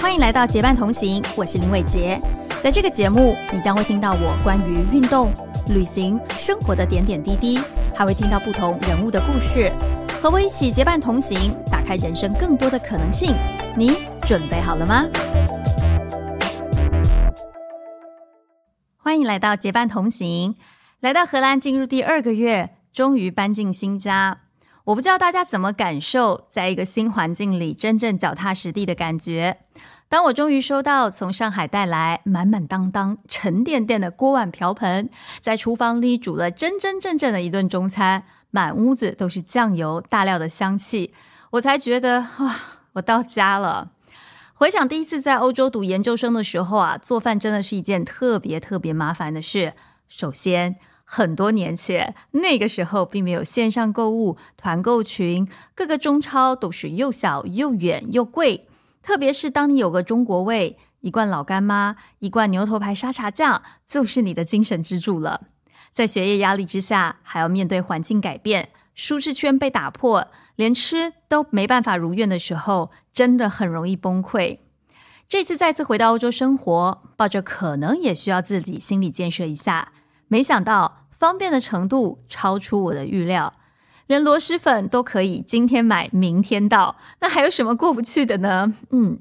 欢迎来到结伴同行，我是林伟杰。在这个节目，你将会听到我关于运动、旅行、生活的点点滴滴，还会听到不同人物的故事。和我一起结伴同行，打开人生更多的可能性。你准备好了吗？欢迎来到结伴同行。来到荷兰进入第二个月，终于搬进新家。我不知道大家怎么感受，在一个新环境里真正脚踏实地的感觉。当我终于收到从上海带来满满当当、沉甸甸的锅碗瓢盆，在厨房里煮了真真正正的一顿中餐，满屋子都是酱油、大料的香气，我才觉得哇，我到家了。回想第一次在欧洲读研究生的时候啊，做饭真的是一件特别特别麻烦的事。首先，很多年前，那个时候并没有线上购物、团购群，各个中超都是又小又远又贵。特别是当你有个中国味，一罐老干妈、一罐牛头牌沙茶酱，就是你的精神支柱了。在学业压力之下，还要面对环境改变、舒适圈被打破，连吃都没办法如愿的时候，真的很容易崩溃。这次再次回到欧洲生活，抱着可能也需要自己心理建设一下，没想到。方便的程度超出我的预料，连螺蛳粉都可以今天买明天到，那还有什么过不去的呢？嗯，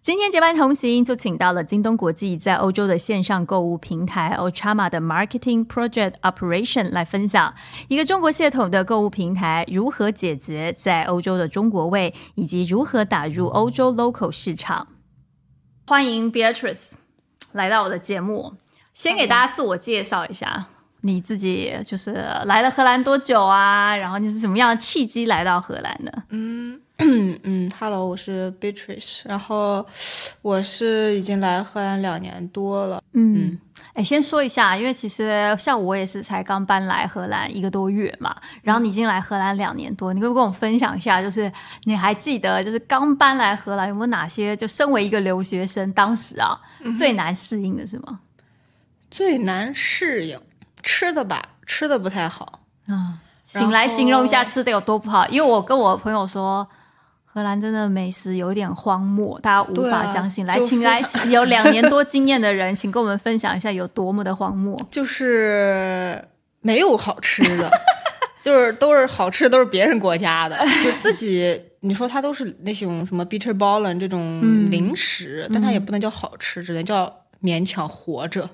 今天结伴同行就请到了京东国际在欧洲的线上购物平台 Ochama 的 Marketing Project Operation 来分享一个中国系统的购物平台如何解决在欧洲的中国味，以及如何打入欧洲 local 市场。欢迎 Beatrice 来到我的节目，先给大家自我介绍一下。你自己就是来了荷兰多久啊？然后你是什么样的契机来到荷兰的？嗯 嗯，Hello，我是 Beatrice，然后我是已经来荷兰两年多了。嗯，哎，先说一下，因为其实像我也是才刚搬来荷兰一个多月嘛，然后你已经来荷兰两年多，你可不可以跟我分享一下？就是你还记得，就是刚搬来荷兰有没有哪些？就身为一个留学生，当时啊最难适应的是吗？最难适应。吃的吧，吃的不太好。啊，请来形容一下吃的有多不好。因为我跟我朋友说，荷兰真的美食有点荒漠，大家无法相信。来，请来 有两年多经验的人，请跟我们分享一下有多么的荒漠。就是没有好吃的，就是都是好吃都是别人国家的，就自己你说它都是那种什么 bitter ballen 这种零食，但它也不能叫好吃，只能叫勉强活着。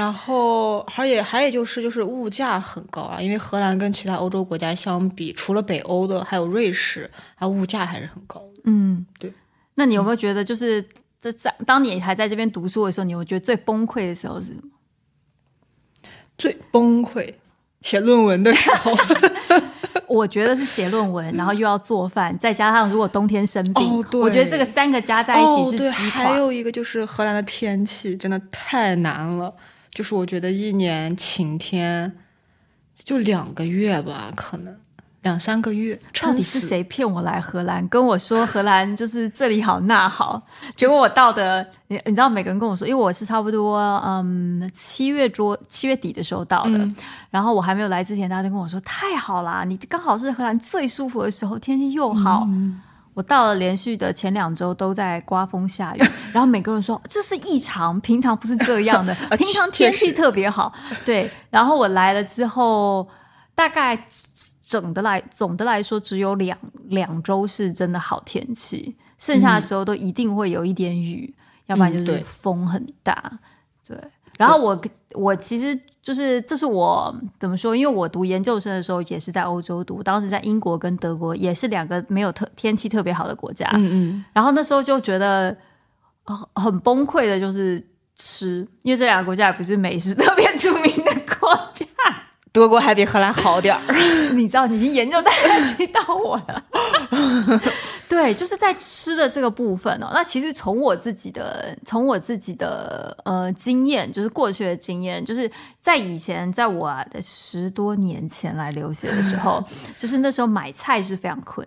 然后，而且还有就是，就是物价很高啊，因为荷兰跟其他欧洲国家相比，除了北欧的，还有瑞士，它物价还是很高的。嗯，对。那你有没有觉得，就是在在当你还在这边读书的时候，你有觉得最崩溃的时候是什么？最崩溃，写论文的时候。我觉得是写论文，然后又要做饭，再加上如果冬天生病，我觉得这个三个加在一起是击垮。还有一个就是荷兰的天气真的太难了。就是我觉得一年晴天就两个月吧，可能两三个月。到底是谁骗我来荷兰？跟我说荷兰就是这里好那好，结果我到的，你你知道每个人跟我说，因为我是差不多嗯七月多七月底的时候到的，然后我还没有来之前，大家都跟我说太好啦，你刚好是荷兰最舒服的时候，天气又好。我到了，连续的前两周都在刮风下雨，然后每个人说这是异常，平常不是这样的，平常天气特别好。对，然后我来了之后，大概整的来总的来说只有两两周是真的好天气，剩下的时候都一定会有一点雨，要不然就是风很大。对，然后我我其实。就是这是我怎么说？因为我读研究生的时候也是在欧洲读，当时在英国跟德国也是两个没有特天气特别好的国家。嗯嗯。然后那时候就觉得很崩溃的，就是吃，因为这两个国家也不是美食特别出名的国家。德国还比荷兰好点儿，你知道，你已经研究大概知道我了。对，就是在吃的这个部分哦。那其实从我自己的，从我自己的呃经验，就是过去的经验，就是在以前，在我的十多年前来留学的时候，就是那时候买菜是非常困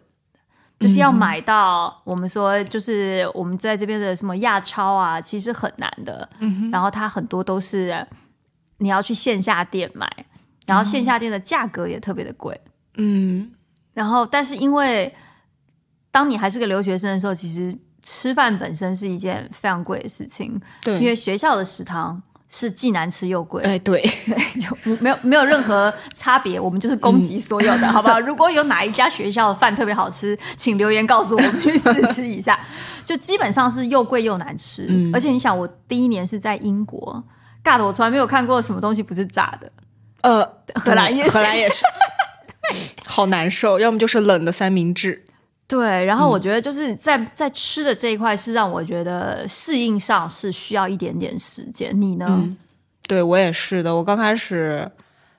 就是要买到我们说，就是我们在这边的什么亚超啊，其实很难的。嗯然后它很多都是你要去线下店买。然后线下店的价格也特别的贵，嗯，然后但是因为当你还是个留学生的时候，其实吃饭本身是一件非常贵的事情，对，因为学校的食堂是既难吃又贵，哎，对 对，就没有没有任何差别，我们就是供给所有的，好不好？如果有哪一家学校的饭特别好吃，请留言告诉我们去试吃一下。就基本上是又贵又难吃，而且你想，我第一年是在英国，尬的我从来没有看过什么东西不是炸的。呃，荷兰也是荷兰也是，好难受，要么就是冷的三明治。对，然后我觉得就是在在吃的这一块是让我觉得适应上是需要一点点时间。你呢？对我也是的，我刚开始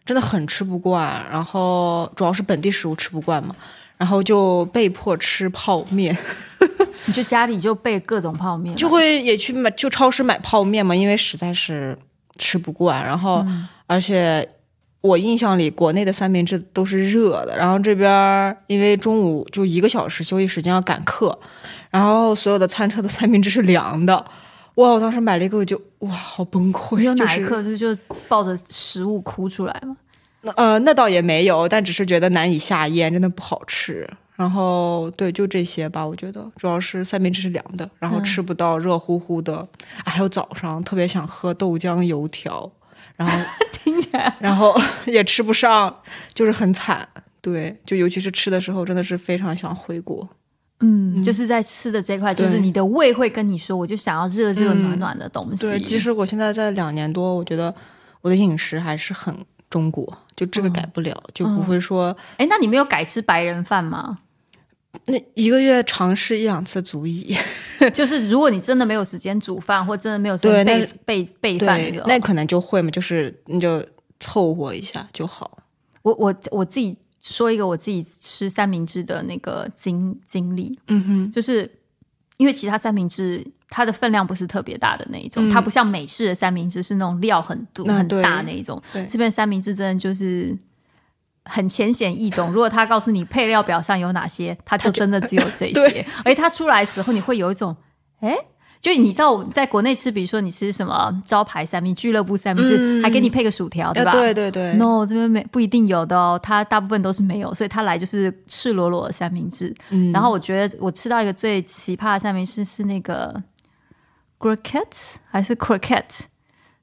真的很吃不惯，然后主要是本地食物吃不惯嘛，然后就被迫吃泡面。你就家里就备各种泡面，就会也去买就超市买泡面嘛，因为实在是吃不惯，然后而且。我印象里，国内的三明治都是热的，然后这边因为中午就一个小时休息时间要赶课，然后所有的餐车的三明治是凉的。哇！我当时买了一个，我就哇，好崩溃。有哪一刻就就抱着食物哭出来吗？那呃，那倒也没有，但只是觉得难以下咽，真的不好吃。然后对，就这些吧，我觉得主要是三明治是凉的，然后吃不到热乎乎的。还有早上特别想喝豆浆油条。然后 听起来，然后 也吃不上，就是很惨。对，就尤其是吃的时候，真的是非常想回国。嗯，就是在吃的这块，就是你的胃会跟你说，我就想要热热暖暖的东西。对，其实我现在在两年多，我觉得我的饮食还是很中国，就这个改不了，就不会说。哎，那你没有改吃白人饭吗？那一个月尝试一两次足矣。就是如果你真的没有时间煮饭，或真的没有时间备备备饭，那可能就会嘛，就是你就凑合一下就好。我我我自己说一个我自己吃三明治的那个经经历，嗯哼，就是因为其他三明治它的分量不是特别大的那一种，它不像美式的三明治是那种料很多很大那一种，这边三明治真的就是。很浅显易懂。如果他告诉你配料表上有哪些，他就真的只有这些。而他出来时候，你会有一种，哎，就你知道我，在国内吃，比如说你吃什么招牌三明治、俱乐部三明治，还给你配个薯条，对吧？对对对。No，这边没不一定有的哦，它大部分都是没有，所以他来就是赤裸裸的三明治。然后我觉得我吃到一个最奇葩的三明治是那个 croquette 还是 croquette，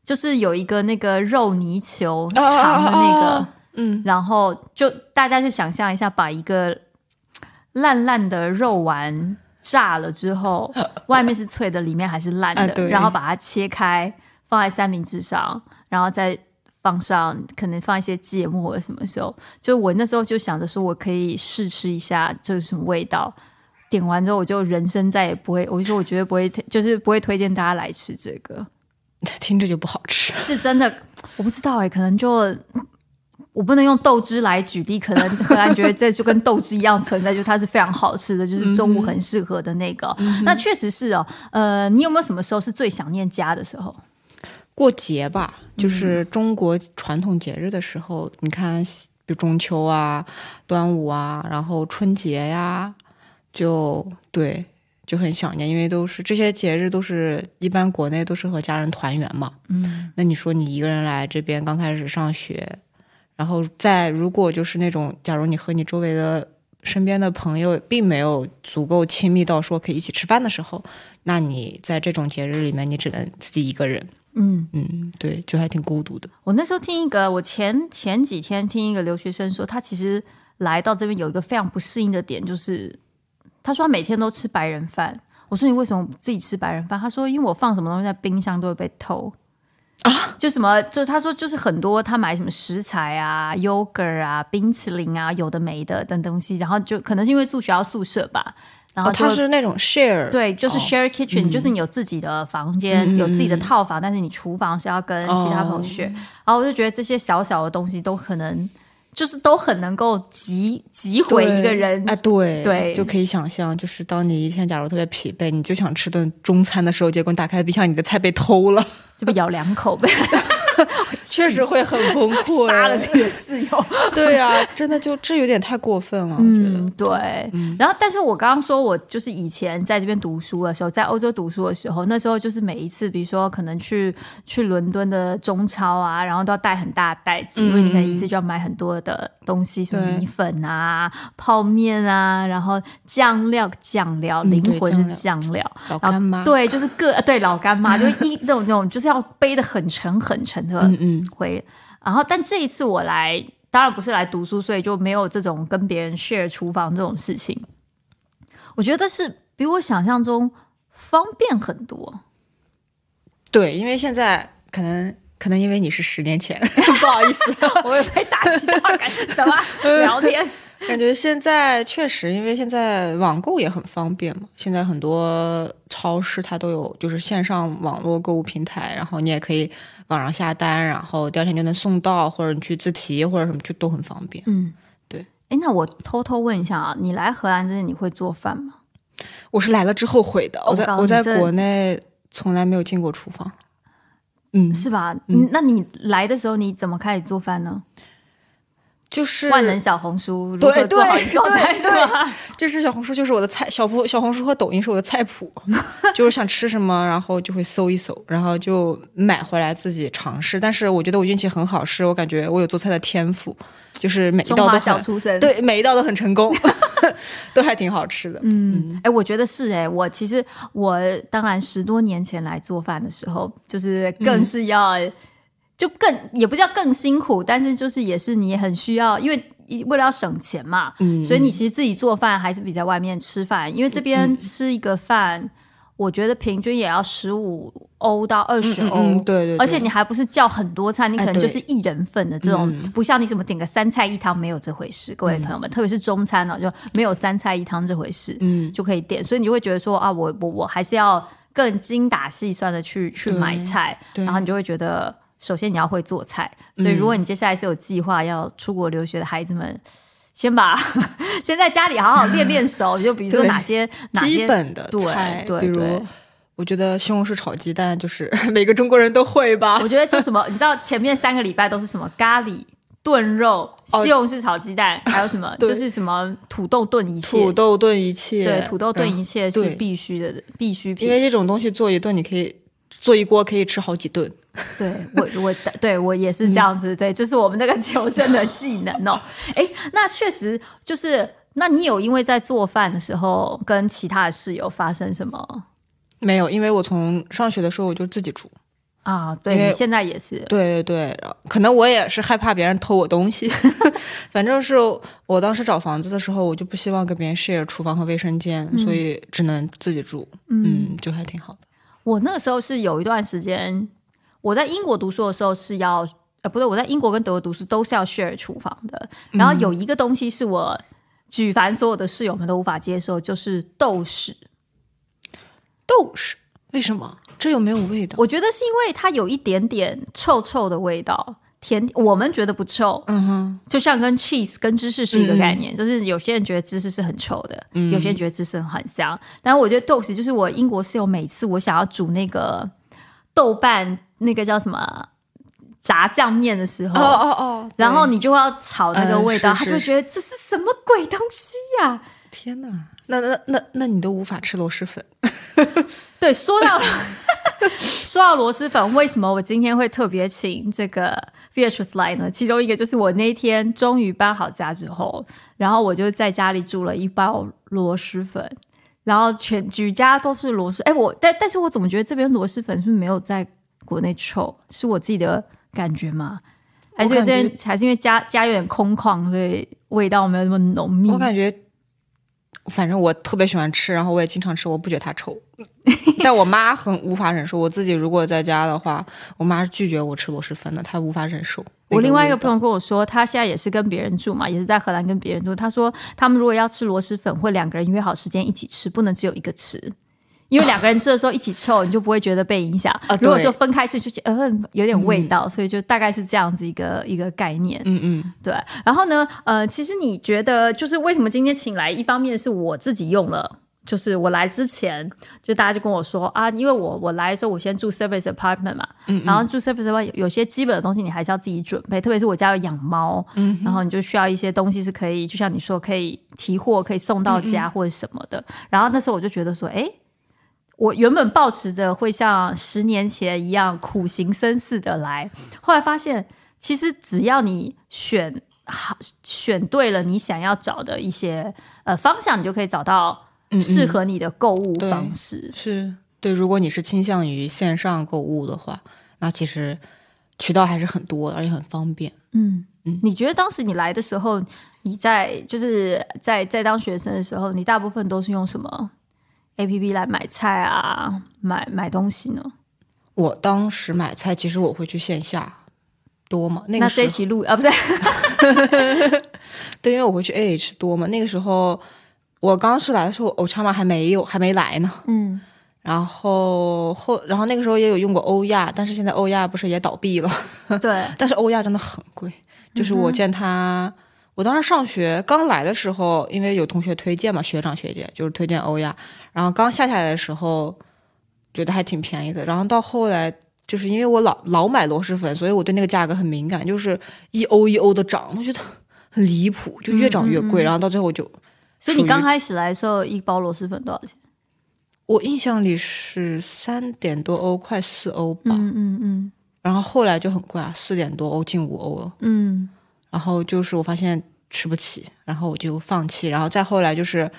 就是有一个那个肉泥球长的那个。嗯，然后就大家就想象一下，把一个烂烂的肉丸炸了之后，外面是脆的，里面还是烂的，然后把它切开放在三明治上，然后再放上可能放一些芥末什么时候，就我那时候就想着说我可以试吃一下这是什么味道。点完之后，我就人生再也不会，我就说我绝对不会，就是不会推荐大家来吃这个，听着就不好吃，是真的，我不知道哎，可能就。我不能用豆汁来举例，可能荷兰觉得这就跟豆汁一样存在，就它是非常好吃的，就是中午很适合的那个。那确实是哦，呃，你有没有什么时候是最想念家的时候？过节吧，就是中国传统节日的时候，你看，比如中秋啊、端午啊，然后春节呀，就对，就很想念，因为都是这些节日，都是一般国内都是和家人团圆嘛。嗯，那你说你一个人来这边，刚开始上学。然后在如果就是那种，假如你和你周围的身边的朋友并没有足够亲密到说可以一起吃饭的时候，那你在这种节日里面，你只能自己一个人。嗯嗯，对，就还挺孤独的。我那时候听一个，我前前几天听一个留学生说，他其实来到这边有一个非常不适应的点，就是他说他每天都吃白人饭。我说你为什么自己吃白人饭？他说因为我放什么东西在冰箱都会被偷。啊，就什么，就他说，就是很多他买什么食材啊、yogurt 啊、冰淇淋啊，有的没的等东西，然后就可能是因为住学校宿舍吧，然后他是那种 share，对，就是 share kitchen，就是你有自己的房间，有自己的套房，但是你厨房是要跟其他朋友 share，然后我就觉得这些小小的东西都可能。就是都很能够击击毁一个人啊！对对，就可以想象，就是当你一天假如特别疲惫，你就想吃顿中餐的时候，结果打开冰箱，你的菜被偷了，就被咬两口呗。确实会很崩溃，杀了自己的室友。对呀、真的就这有点太过分了，我觉得。嗯，对。然后，但是我刚刚说，我就是以前在这边读书的时候，在欧洲读书的时候，那时候就是每一次，比如说可能去去伦敦的中超啊，然后都要带很大的袋子，因为你可能一次就要买很多的东西，什么米粉啊、泡面啊，然后酱料、酱料，灵魂的酱料。然后老干妈，对，就是各对老干妈，就是一那种那种，就是要背的很沉很沉的嗯嗯，回。然后，但这一次我来，当然不是来读书，所以就没有这种跟别人 share 厨房这种事情。我觉得是比我想象中方便很多。对，因为现在可能可能因为你是十年前，不好意思，我也被打击到，感觉什么 聊天？感觉现在确实，因为现在网购也很方便嘛。现在很多超市它都有，就是线上网络购物平台，然后你也可以网上下单，然后第二天就能送到，或者你去自提或者什么，就都很方便。嗯，对。哎，那我偷偷问一下啊，你来荷兰之前你会做饭吗？我是来了之后会的，我在我在国内从来没有进过厨房。嗯，是吧？嗯，那你来的时候你怎么开始做饭呢？就是万能小红书如对何做好对一道菜是吧？这是小红书，就是我的菜小红小红书和抖音是我的菜谱，就是想吃什么，然后就会搜一搜，然后就买回来自己尝试。但是我觉得我运气很好，是我感觉我有做菜的天赋，就是每一道都很小厨神，对，每一道都很成功，都还挺好吃的。嗯，哎、我觉得是哎、我其实我当然十多年前来做饭的时候，就是更是要、就更也不叫更辛苦，但是就是也是你也很需要，因为为了要省钱嘛，嗯。所以你其实自己做饭还是比在外面吃饭，因为这边吃一个饭，我觉得平均也要十五欧到二十欧。嗯，对对对，而且你还不是叫很多菜，你可能就是一人份的这种，不像你什么点个三菜一汤没有这回事，各位朋友们，特别是中餐呢、就没有三菜一汤这回事，嗯。就可以点，所以你就会觉得说啊，我我我还是要更精打细算的去去买菜，然后你就会觉得，首先你要会做菜，所以如果你接下来是有计划要出国留学的孩子们。先把 先在家里好好练练手，就比如说哪些基本的对菜，比如对对我觉得西红柿炒鸡蛋就是 每个中国人都会吧我。觉得就什么，你知道前面三个礼拜都是什么咖喱、炖肉、哦西红柿炒鸡蛋，还有什么就是什么土豆炖一切，土豆炖一切，对，土豆炖一切是必须的必需品。因为这种东西做一顿，你可以做一锅，可以吃好几顿。对我我对我也是这样子，对，这是我们那个求生的技能哦。哎，那确实就是，那你有因为在做饭的时候跟其他的室友发生什么没有，因为我从上学的时候我就自己煮。啊？对你现在也是，对对对，可能我也是害怕别人偷我东西，反正是我当时找房子的时候，我就不希望跟别人 share 厨房和卫生间，所以只能自己住。嗯，就还挺好的。我那个时候是有一段时间，我在英国读书的时候是要，呃，不对，我在英国跟德国读书都是要 share 厨房的。然后有一个东西是我举凡所有的室友们都无法接受，就是豆豉。豆豉为什么？这有没有味道？我觉得是因为它有一点点臭臭的味道，甜，我们觉得不臭，嗯哼，就像跟 cheese 跟芝士是一个概念，就是有些人觉得芝士是很臭的，有些人觉得芝士很香。但我觉得豆豉就是我英国室友每次我想要煮那个豆瓣那个叫什么炸酱面的时候，哦哦哦，然后你就要炒那个味道，嗯是他就觉得这是什么鬼东西呀、天哪，那那那那你都无法吃螺蛳粉。对，说到 说到螺蛳粉，为什么我今天会特别请这个 Beatrice 来呢？其中一个就是我那天终于搬好家之后，然后我就在家里煮了一包螺蛳粉，然后全举家都是螺蛳。哎，我但但是我怎么觉得这边螺蛳粉是不是没有在国内臭？是我自己的感觉吗？还是因为这边还是因为家家有点空旷，所以味道没有那么浓密？我感觉，反正我特别喜欢吃，然后我也经常吃，我不觉得它臭。但我妈很无法忍受。我自己如果在家的话，我妈是拒绝我吃螺蛳粉的，她无法忍受。我另外一个朋朋友跟我说，他现在也是跟别人住嘛，也是在荷兰跟别人住。他说他们如果要吃螺蛳粉，会两个人约好时间一起吃，不能只有一个吃。因为两个人吃的时候一起臭，你就不会觉得被影响。啊如果说分开吃，就觉得呃有点味道，所以就大概是这样子一个一个概念。嗯嗯，对。然后呢，呃，其实你觉得就是为什么今天请来，一方面是我自己用了就是我来之前，就大家就跟我说啊，因为我我来的时候我先住 service apartment 嘛，然后住 service apartment 有些基本的东西你还是要自己准备，特别是我家有养猫，然后你就需要一些东西是可以，就像你说可以提货，可以送到家或者什么的。然后那时候我就觉得说，哎，我原本抱持着会像十年前一样苦行僧似的来，后来发现其实只要你选好选对了你想要找的一些呃方向，你就可以找到。适合你的购物方式是对。如果你是倾向于线上购物的话，那其实渠道还是很多，而且很方便。嗯嗯。你觉得当时你来的时候，你在就是在在当学生的时候，你大部分都是用什么 A P P 来买菜啊，买买东西呢？我当时买菜，其实我会去线下多嘛。那这一期录啊，不是？对，因为我会去 A H 多嘛。那个时候。我刚是来的时候，欧叉玛还没有，还没来呢。嗯，然后后，然后那个时候也有用过欧亚，但是现在欧亚不是也倒闭了？对。但是欧亚真的很贵，就是我见他，我当时上学刚来的时候，因为有同学推荐嘛，学长学姐就是推荐欧亚，然后刚下下来的时候觉得还挺便宜的，然后到后来就是因为我老老买螺蛳粉，所以我对那个价格很敏感，就是一欧一欧的涨，我觉得很离谱，就越涨越贵，然后到最后就。所以你刚开始来的时候，一包螺蛳粉多少钱？我印象里是三点多欧，快四欧吧。嗯嗯嗯。然后后来就很贵啊，四点多欧，近五欧了。嗯。然后就是我发现吃不起，然后我就放弃。然后再后来就是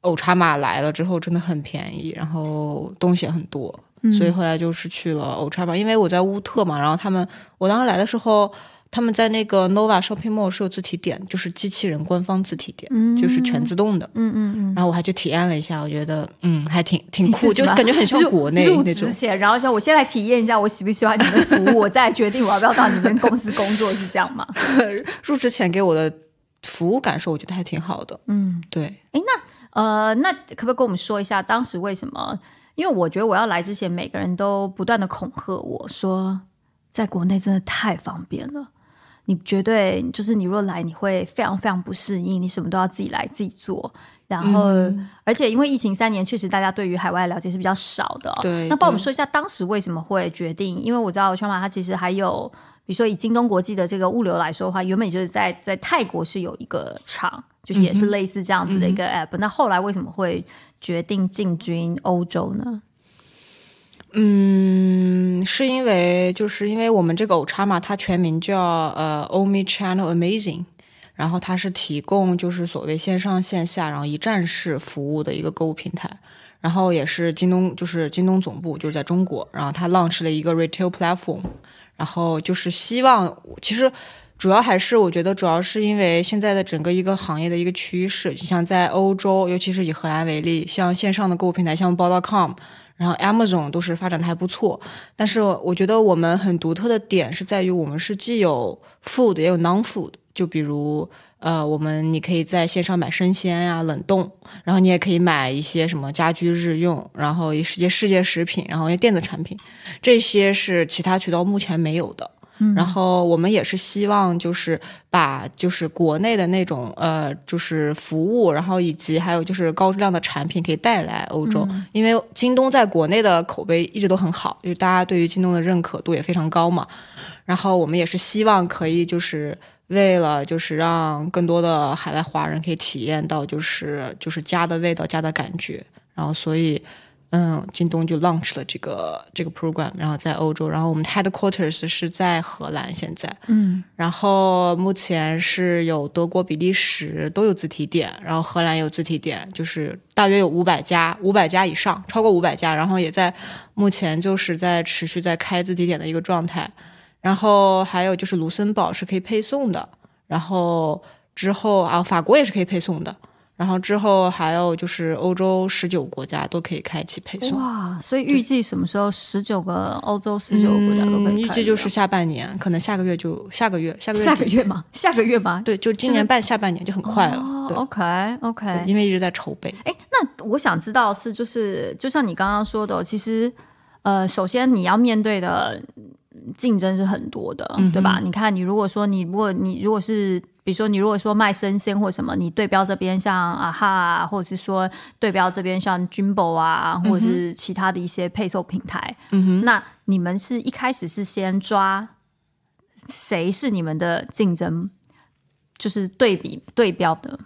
欧茶马来了之后，真的很便宜，然后东西也很多，所以后来就是去了欧茶马。因为我在乌特嘛，然后他们我当时来的时候。他们在那个 Nova Shopping Mall 是有自提点，就是机器人官方自提点，就是全自动的。嗯嗯嗯。然后我还去体验了一下，我觉得嗯还挺挺酷，就感觉很像国内那种。前，然后像我先来体验一下，我喜不喜欢你们的服务，我再决定我要不要到你们公司工作，是这样吗？入职前给我的服务感受，我觉得还挺好的。嗯，对。哎，那呃，那可不可以跟我们说一下当时为什么？因为我觉得我要来之前，每个人都不断的恐吓我说，在国内真的太方便了。你绝对就是你若来，你会非常非常不适应，你什么都要自己来自己做。然后，而且因为疫情三年，确实大家对于海外了解是比较少的。对，那帮我们说一下当时为什么会决定？因为我知道川马它其实还有，比如说以京东国际的这个物流来说的话，原本就是在在泰国是有一个厂，就是也是类似这样子的一个 app。那后来为什么会决定进军欧洲呢？嗯，是因为就是因为我们这个欧叉嘛，它全名叫呃 Omni Channel Amazing，然后它是提供就是所谓线上线下然后一站式服务的一个购物平台，然后也是京东就是京东总部就是在中国，然后它 launch 了一个 retail platform，然后就是希望其实主要还是我觉得主要是因为现在的整个一个行业的一个趋势，就像在欧洲，尤其是以荷兰为例，像线上的购物平台，像 Bol.com。然后 Amazon 都是发展的还不错，但是我觉得我们很独特的点是在于我们是既有 food 也有 non food，就比如呃，我们你可以在线上买生鲜呀、冷冻，然后你也可以买一些什么家居日用，然后一些世界食品，然后一些电子产品，这些是其他渠道目前没有的。然后我们也是希望，就是把就是国内的那种呃，就是服务，然后以及还有就是高质量的产品可以带来欧洲，因为京东在国内的口碑一直都很好，就大家对于京东的认可度也非常高嘛。然后我们也是希望可以就是为了就是让更多的海外华人可以体验到就是就是家的味道、家的感觉，然后所以。嗯，京东就 launch 了这个这个 program，然后在欧洲，然后我们 headquarters 是在荷兰现在，嗯，然后目前是有德国、比利时都有自提点，然后荷兰有自提点，就是大约有五百家，五百家以上，超过五百家，然后也在目前就是在持续在开自提点的一个状态，然后还有就是卢森堡是可以配送的，然后之后啊，法国也是可以配送的。然后之后还有就是欧洲十九个国家都可以开启配送哇，所以预计什么时候十九个欧洲十九个国家都可以？预计就是下半年，可能下个月就下个月，下个月下个月吗？下个月吧？对，就今年半下半年就很快了。OK OK，因为一直在筹备。哎，那我想知道是就是就像你刚刚说的，其实呃，首先你要面对的竞争是很多的，对吧？你看，你如果说你如果你如果是。比比如说你如果说卖生鲜或什么，你对标这边像啊哈啊，或者是说对标这边像 Jumbo 啊，或者是其他的一些配送平台，嗯哼，那你们是一开始是先抓谁是你们的竞争，就是对比对标的？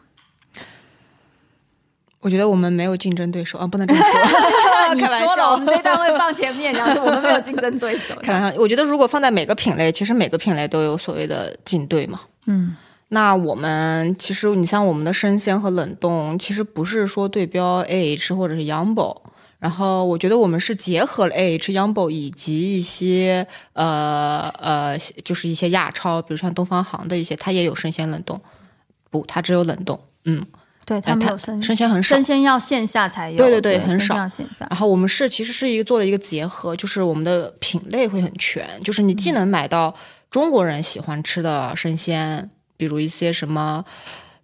我觉得我们没有竞争对手啊，不能这么说。你说了，笑我们这单位放前面，然后说我们没有竞争对手。开玩笑，我觉得如果放在每个品类，其实每个品类都有所谓的竞对嘛。嗯那我们其实你像我们的生鲜和冷冻，其实不是说对标 AH 或者是 Yumbo，然后我觉得我们是结合了 AH、Yumbo 以及一些呃呃，就是一些亚超，比如像东方行的一些，它也有生鲜冷冻，不，它只有冷冻，嗯，对它没有生生鲜很少生。鲜要线下才有，对对对很少。然后我们是其实是一个做了一个结合，就是我们的品类会很全，就是你既能买到中国人喜欢吃的生鲜，比如一些什么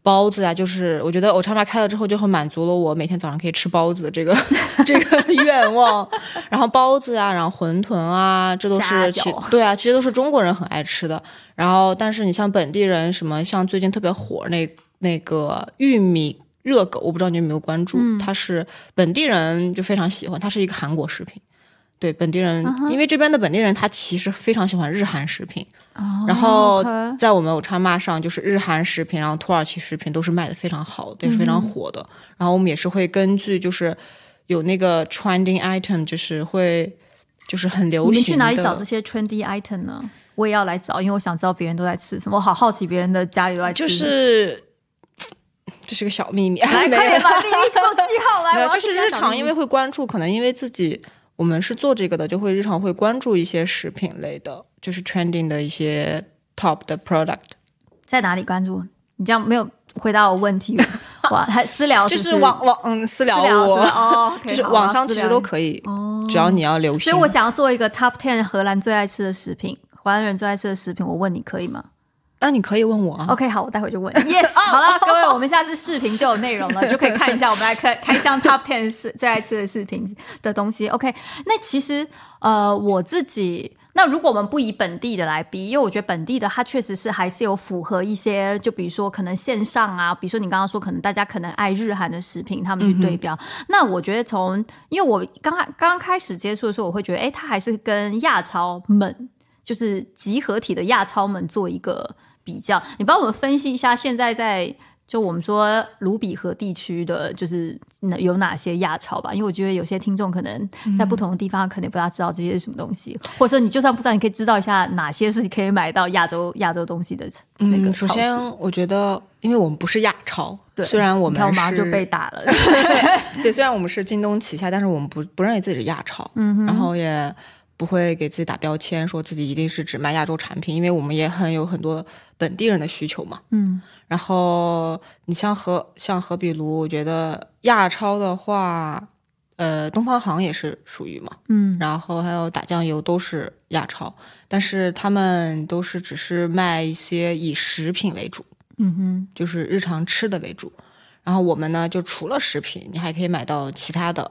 包子啊，就是我觉得 Ochama 开了之后就会满足了我每天早上可以吃包子的这个 这个愿望。然后包子啊，然后馄饨啊，这都是其对啊，其实都是中国人很爱吃的。然后但是你像本地人什么，像最近特别火那那个玉米。热狗，我不知道你有没有关注，它是本地人就非常喜欢，它是一个韩国食品。对本地人因为这边的本地人他其实非常喜欢日韩食品，然后在我们有川妈上，就是日韩食品，然后土耳其食品都是卖的非常好的，也是非常火的。然后我们也是会根据就是有那个 trending item，就是会就是很流行。你们去哪里找这些 trendy item 呢？我也要来找，因为我想知道别人都在吃什么，我好好奇别人的家里都在吃就什么。是这是个小秘密，来，没有快点把秘密做记号来。没有，我就是日常因为会关注，可能因为自己我们是做这个的，就会日常会关注一些食品类的，就是 trending 的一些 top 的 product。在哪里关注？你这样没有回答我问题，哇，还私聊就是网网嗯私聊我，哦 就是网上其实都可以，只要你要留心。所以我想要做一个 top ten 荷兰最爱吃的食品，荷兰人最爱吃的食品，我问你可以吗那你可以问我啊。？OK，好，我待会就问。Yes，好了，各位，我们下次视频就有内容了，你 就可以看一下我们来开开箱 top ten 是最爱吃的视频的东西。OK，那其实呃我自己。那如果我们不以本地的来比，因为我觉得本地的它确实是还是有符合一些，就比如说可能线上啊，比如说你刚刚说可能大家可能爱日韩的食品，他们去对标。那我觉得从因为我刚刚刚开始接触的时候，我会觉得，哎，它还是跟亚超们就是集合体的亚超们做一个比较。你帮我们分析一下，现在在就我们说卢比河地区的，就是有哪些亚超吧？因为我觉得有些听众可能在不同的地方，可能不大知道这些是什么东西，或者说你就算不知道，你可以知道一下哪些是可以买到亚洲亚洲东西的那个嗯。首先我觉得，因为我们不是亚超，对，虽然我们我马上是就被打了。对，虽然我们是京东旗下，但是我们不不认为自己是亚超，嗯，然后也不会给自己打标签，说自己一定是只卖亚洲产品，因为我们也很有很多本地人的需求嘛，嗯。然后你像和像和比卢，我觉得亚超的话，呃，东方航也是属于嘛，嗯。然后还有打酱油都是亚超，但是他们都是只是卖一些以食品为主，嗯哼，就是日常吃的为主。然后我们呢，就除了食品，你还可以买到其他的，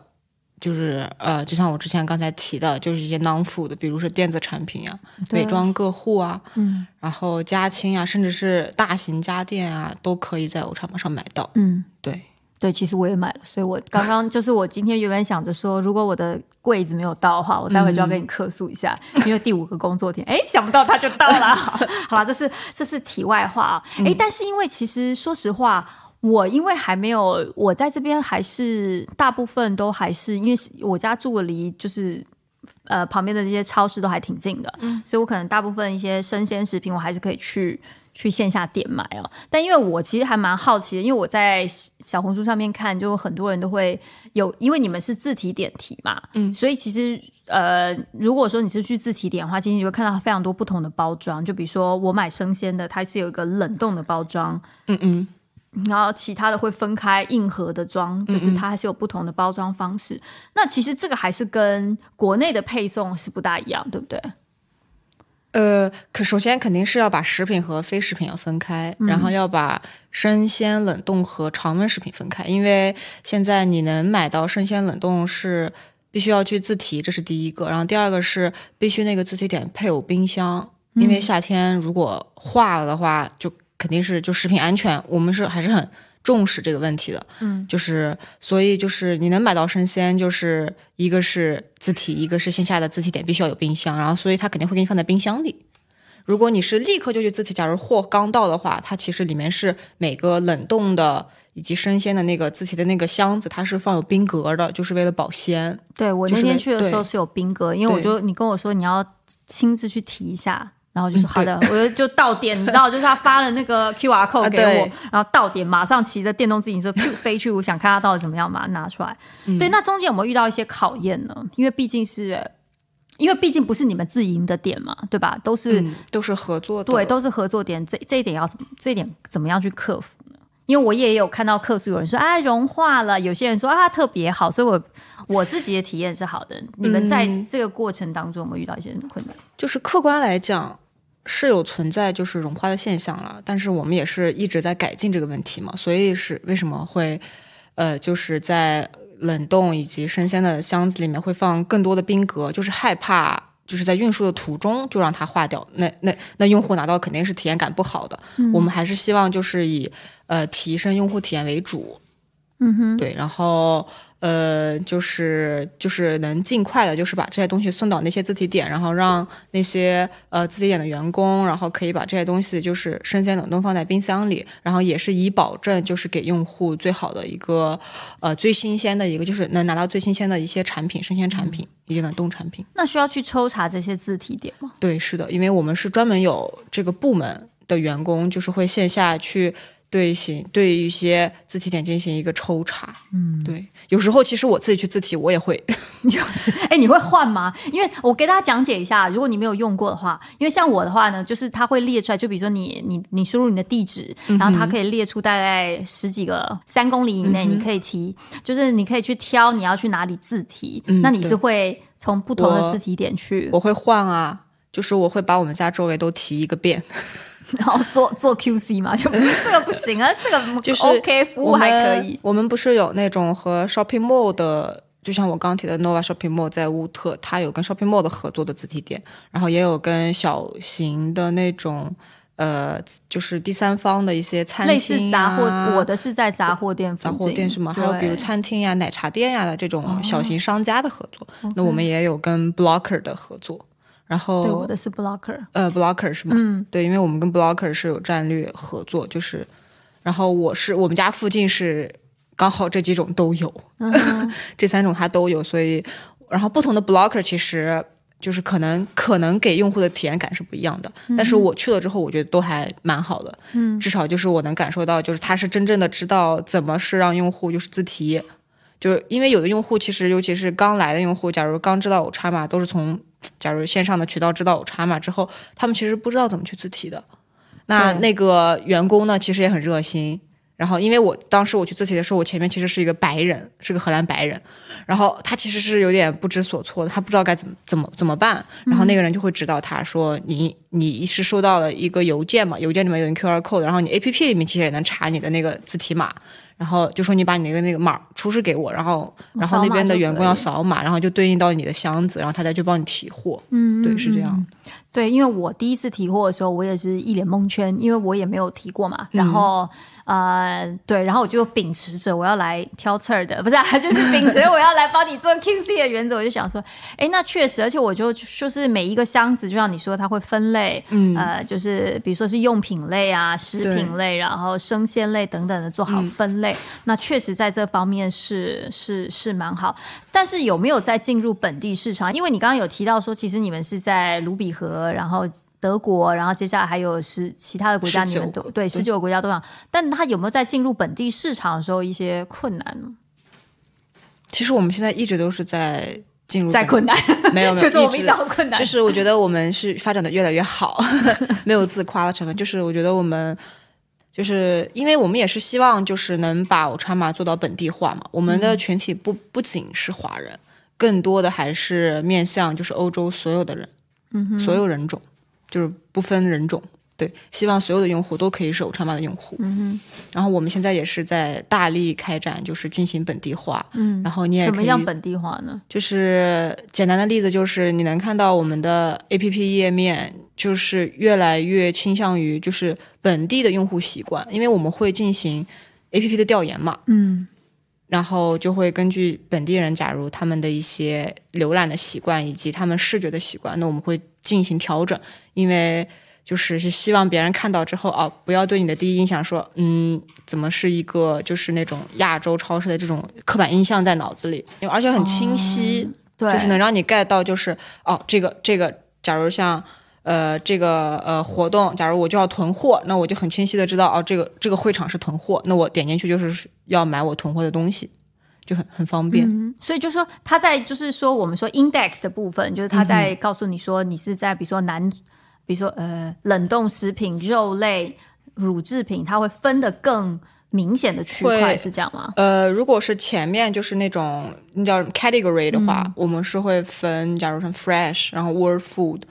就是呃，就像我之前刚才提的，就是一些 non food，比如说电子产品啊、美妆个护啊，嗯然后家亲啊，甚至是大型家电啊，都可以在欧超上买到。嗯。对，对，其实我也买了，所以我刚刚就是我今天原本想着说，如果我的柜子没有到的话，我待会就要跟你客诉一下，因为第五个工作天，哎，想不到它就到了。好了，这是这是题外话啊，哎、但是因为其实说实话。我因为还没有，我在这边还是大部分都还是因为我家住的离就是呃旁边的这些超市都还挺近的，嗯所以我可能大部分一些生鲜食品我还是可以去去线下店买哦。但因为我其实还蛮好奇的，因为我在小红书上面看，就很多人都会有，因为你们是自提点提嘛，嗯，所以其实呃，如果说你是去自提点的话，其实你会看到非常多不同的包装，就比如说我买生鲜的，它是有一个冷冻的包装，嗯嗯，然后其他的会分开硬盒的装，就是它还是有不同的包装方式。那其实这个还是跟国内的配送是不大一样，对不对？呃，可首先肯定是要把食品和非食品要分开，然后要把生鲜冷冻和常温食品分开，因为现在你能买到生鲜冷冻是必须要去自提，这是第一个，然后第二个是必须那个自提点配有冰箱，因为夏天如果化了的话就肯定是就食品安全，我们是还是很重视这个问题的。嗯，就是所以就是你能买到生鲜，就是一个是自提，一个是线下的自提点必须要有冰箱，然后所以它肯定会给你放在冰箱里。如果你是立刻就去自提，假如货刚到的话，它其实里面是每个冷冻的以及生鲜的那个自提的那个箱子，它是放有冰格的，就是为了保鲜。对我那天去的时候是有冰格，因为我就你跟我说你要亲自去提一下。然后就说嗯好的，我就就到点，你知道，就是他发了那个 Q R code 给我，啊然后到点马上骑着电动自行车就飞去，我想看他到底怎么样，把它拿出来。嗯对，那中间有没有遇到一些考验呢？因为毕竟是，因为毕竟不是你们自营的点嘛，对吧？都是、嗯，都是合作的，对，都是合作点，这这一点要怎么，这一点怎么样去克服呢？因为我也有看到客诉，有人说啊融化了，有些人说啊特别好，所以我我自己的体验是好的。你们在嗯这个过程当中有没有遇到一些什么困难？就是客观来讲是有存在就是融化的现象了，但是我们也是一直在改进这个问题嘛，所以是为什么会呃就是在冷冻以及生鲜的箱子里面会放更多的冰格，就是害怕。就是在运输的途中就让它化掉，那那那用户拿到肯定是体验感不好的。我们还是希望就是以呃提升用户体验为主，嗯哼，对，然后呃，就是就是能尽快的，就是把这些东西送到那些自提点，然后让那些呃自提点的员工，然后可以把这些东西就是生鲜冷冻放在冰箱里，然后也是以保证就是给用户最好的一个呃最新鲜的一个，就是能拿到最新鲜的一些产品，生鲜产品以及冷冻产品。那需要去抽查这些字体点吗？对，是的，因为我们是专门有这个部门的员工，就是会线下去对行对一些字体点进行一个抽查。嗯，对，有时候其实我自己去字体，我也会。就是，哎，你会换吗？因为我给大家讲解一下，如果你没有用过的话，因为像我的话呢，就是它会列出来，就比如说你你你输入你的地址，然后它可以列出大概十几个三公里以内，你可以提，就是你可以去挑你要去哪里自提，那你是会从不同的我字体点去，我会换啊，就是我会把我们家周围都提一个遍。然后做做 QC 嘛，就 这个不行啊，这个就是 OK 服务还可以。我们不是有那种和 Shopping Mall 的，就像我刚提的 Nova Shopping Mall 在乌特，它有跟 Shopping Mall 的合作的字体店，然后也有跟小型的那种。呃，就是第三方的一些餐厅、啊、类似杂货，我的是在杂货店附杂，货店是吗？还有比如餐厅呀、奶茶店呀的这种小型商家的合作。那我们也有跟 Blocker 的合作，然后对，我的是 Blocker，呃，Blocker 是吗？嗯，对，因为我们跟 Blocker 是有战略合作，就是，然后我是我们家附近是刚好这几种都有，嗯 这三种它都有，所以，然后不同的 Blocker 其实就是可能可能给用户的体验感是不一样的，但是我去了之后，我觉得都还蛮好的，嗯，至少就是我能感受到，就是他是真正的知道怎么是让用户就是自提。就是因为有的用户其实，尤其是刚来的用户，假如刚知道我叉码，都是从假如线上的渠道知道有叉码之后，他们其实不知道怎么去自提的。那那个员工呢，其实也很热心。然后，因为我当时我去自提的时候，我前面其实是一个白人，是个荷兰白人，然后他其实是有点不知所措的，他不知道该怎么怎么怎么办。然后那个人就会指导他说：“你你是收到了一个邮件嘛？邮件里面有 QR code，然后你 APP 里面其实也能查你的那个自提码。”然后就说你把你那个那个码出示给我，然后然后那边的员工要扫码，然后就对应到你的箱子，然后他再去帮你提货。嗯，对，是这样。对，因为我第一次提货的时候，我也是一脸蒙圈，因为我也没有提过嘛。然后、呃，对，然后我就秉持着我要来挑刺儿的，不是、啊，就是秉持我要来帮你做 QC 的原则，我就想说，哎，那确实，而且我就就是每一个箱子，就像你说，它会分类，嗯，呃，就是比如说是用品类啊、食品类，然后生鲜类等等的做好分类。那确实在这方面是是是蛮好，但是有没有在进入本地市场？因为你刚刚有提到说，其实你们是在卢比河，然后德国，然后接下来还有十其他的国家，你们都19个对十九个国家都想，但它有没有在进入本地市场的时候一些困难呢？其实我们现在一直都是在进入在困难，没 有没有，就是我们一一直。直好困难，就是我觉得我们是发展的越来越好，没有自夸的成分。就是我觉得我们，就是因为我们也是希望就是能把 o 川 a 做到本地化嘛。我们的嗯群体不不仅是华人，更多的还是面向就是欧洲所有的人，嗯所有人种，就是不分人种。对，希望所有的用户都可以是 Ochama 的用户。嗯然后我们现在也是在大力开展，就是进行本地化。嗯。然后你也怎么样本地化呢？就是简单的例子，就是你能看到我们的 APP 页面，就是越来越倾向于就是本地的用户习惯，因为我们会进行 APP 的调研嘛。嗯。然后就会根据本地人，假如他们的一些浏览的习惯以及他们视觉的习惯，那我们会进行调整。因为就是是希望别人看到之后，啊，不要对你的第一印象说，嗯，怎么是一个就是那种亚洲超市的这种刻板印象在脑子里，因为而且很清晰，对，就是能让你 get 到，就是哦，这个这个，假如像。呃，这个呃活动，假如我就要囤货，那我就很清晰的知道，哦，这个这个会场是囤货，那我点进去就是要买我囤货的东西，就很很方便。所以就说他在就是说我们说 index 的部分，就是他在告诉你说你是在比如说南，比如说呃冷冻食品、肉类、乳制品，它会分的更明显的区块是这样吗？呃，如果是前面就是那种叫 category 的话，我们是会分，假如说 fresh，然后 world food。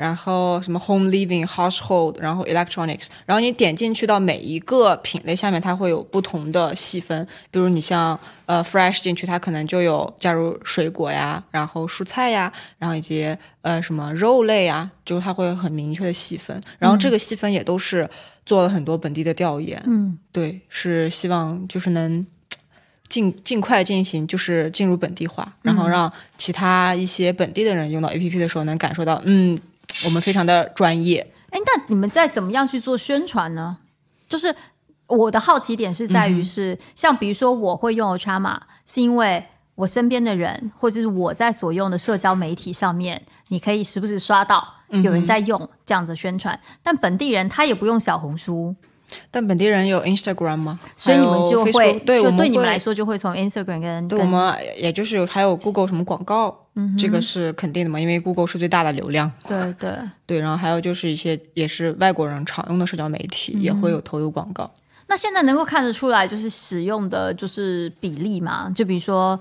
然后什么 home living household，然后 electronics，然后你点进去到每一个品类下面，它会有不同的细分。比如你像呃 fresh 进去，它可能就有加入水果呀，然后蔬菜呀，然后以及呃什么肉类呀，就是它会很明确的细分。然后这个细分也都是做了很多本地的调研。嗯，对，是希望就是能尽尽快进行，就是进入本地化，然后让其他一些本地的人用到 A P P 的时候能感受到，嗯。我们非常的专业，哎，那你们在怎么样去做宣传呢？就是我的好奇点是在于是，像比如说我会用 Ochama，是因为我身边的人，或者是我在所用的社交媒体上面，你可以时不时刷到有人在用这样子宣传，但本地人他也不用小红书。但本地人有 Instagram 吗？所以你们就会对，对你们来说就会从 Instagram 跟对我们也就是有还有 Google 什么广告，这个是肯定的嘛，因为 Google 是最大的流量。对对 对，然后还有就是一些也是外国人常用的社交媒体也会有投入广告。那现在能够看得出来就是使用的就是比例嘛？就比如说，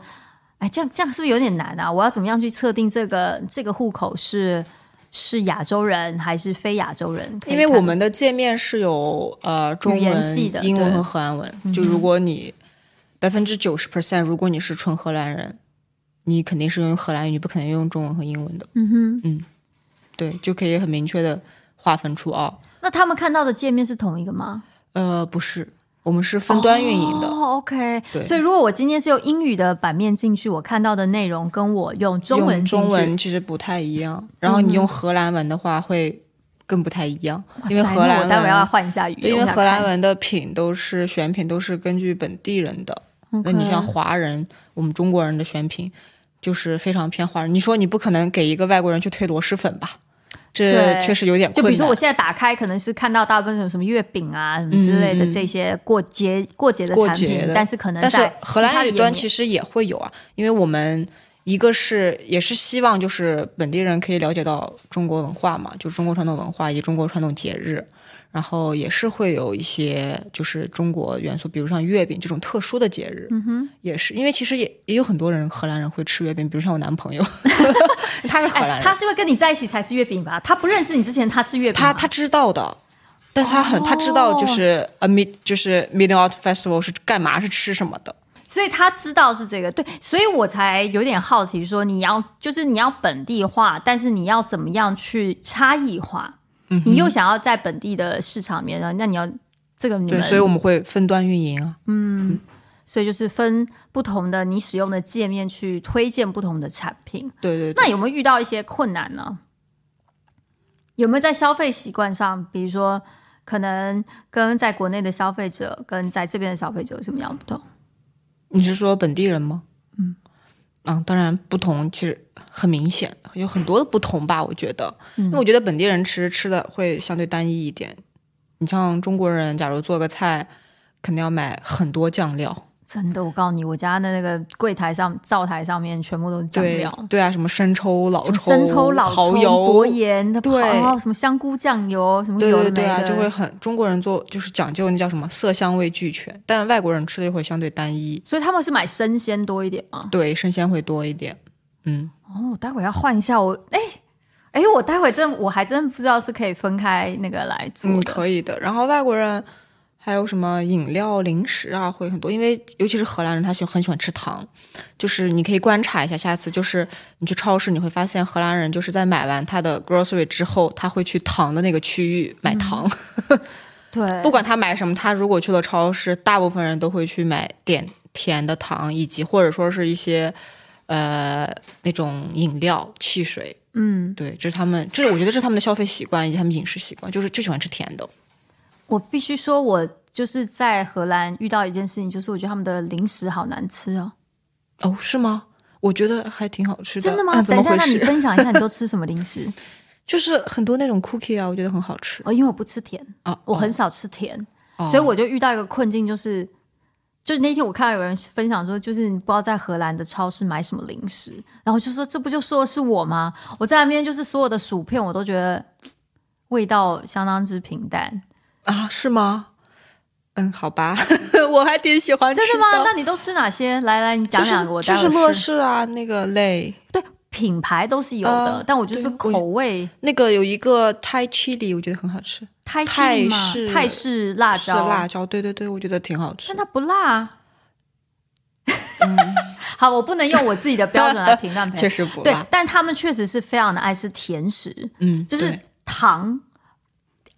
哎，这样这样是不是有点难啊？我要怎么样去测定这个这个户口是？是亚洲人还是非亚洲人？因为我们的界面是有呃中文、英文和荷兰文。就如果你百分之九十 percent，如果你是纯荷兰人，你肯定是用荷兰语，你不可能用中文和英文的。嗯哼，嗯，对，就可以很明确的划分出哦。那他们看到的界面是同一个吗？呃，不是。我们是分端运营的，OK。所以如果我今天是用英语的版面进去，我看到的内容跟我用中文中文其实不太一样。然后你用荷兰文的话会更不太一样，因为荷兰文待会要换一下语言，因为荷兰文的品都是选品都是根据本地人的。那你像华人，我们中国人的选品就是非常偏华人。你说你不可能给一个外国人去推螺蛳粉吧？这确实有点困难。就比如说，我现在打开，可能是看到大部分什么什么月饼啊，什么之类的这些过节过节的产品，但是可能但是荷兰语端其实也会有啊，因为我们一个是也是希望就是本地人可以了解到中国文化嘛，就是中国传统文化以及中国传统节日。然后也是会有一些就是中国元素，比如像月饼这种特殊的节日，嗯哼，也是因为其实也也有很多人荷兰人会吃月饼，比如像我男朋友，他是荷兰人，他是因为跟你在一起才吃月饼吧？他不认识你之前他吃月饼，他他知道的，但是他很他知道就是 a mid 就是 Mid Autumn Festival 是干嘛是吃什么的，所以他知道是这个对，所以我才有点好奇说你要就是你要本地化，但是你要怎么样去差异化？你又想要在本地的市场面，那你要这个你们，所以我们会分端运营啊。嗯，所以就是分不同的你使用的界面去推荐不同的产品。对对。那有没有遇到一些困难呢？有没有在消费习惯上，比如说可能跟在国内的消费者跟在这边的消费者有什么样不同？你是说本地人吗？嗯。当然不同，其实。很明显，有很多的不同吧？我觉得，因为我觉得本地人吃吃的会相对单一一点。你像中国人，假如做个菜，肯定要买很多酱料。真的，我告诉你，我家的那个柜台上、灶台上面全部都是酱料。对啊，什么生抽、老抽、生抽、老抽、薄盐，对，然后什么香菇酱油，什么对对对啊，就会很中国人做就是讲究那叫什么色香味俱全，但外国人吃的会相对单一。所以他们是买生鲜多一点吗？对，生鲜会多一点。嗯。哦，待会要换一下我哎，哎，我待会真我还真不知道是可以分开那个来做嗯，可以的。然后外国人还有什么饮料、零食啊，会很多，因为尤其是荷兰人，他喜很喜欢吃糖。就是你可以观察一下，下次就是你去超市，你会发现荷兰人就是在买完他的 grocery 之后，他会去糖的那个区域买糖。对，不管他买什么，他如果去了超市，大部分人都会去买点甜的糖，以及或者说是一些呃那种饮料、汽水。嗯，对，这是他们，这是我觉得这是他们的消费习惯以及他们饮食习惯，就是就喜欢吃甜的。我必须说，我就是在荷兰遇到一件事情，就是我觉得他们的零食好难吃哦。哦，是吗？我觉得还挺好吃的。真的吗？啊、怎等一下，么回那你？分享一下，你都吃什么零食？就是很多那种 cookie 啊，我觉得很好吃哦，因为我不吃甜，啊。我很少吃甜，哦，所以我就遇到一个困境，就是就是那天我看到有人分享说，就是你不知道在荷兰的超市买什么零食，然后就说这不就说的是我吗？我在那边就是所有的薯片，我都觉得 味道相当之平淡。啊，是吗？嗯，好吧，我还挺喜欢吃真的吗？那你都吃哪些？来来，你讲两个，我就是就是乐事啊，那个类，对品牌都是有的，呃但我就是口味那个有一个 Thai chili，我觉得很好吃，泰泰式泰式辣是椒，辣椒，对对对，我觉得挺好吃但。它不辣啊。好，我不能用我自己的标准来评断 别人。确实不对辣，，但他们确实是非常的爱吃甜食，嗯，就是糖、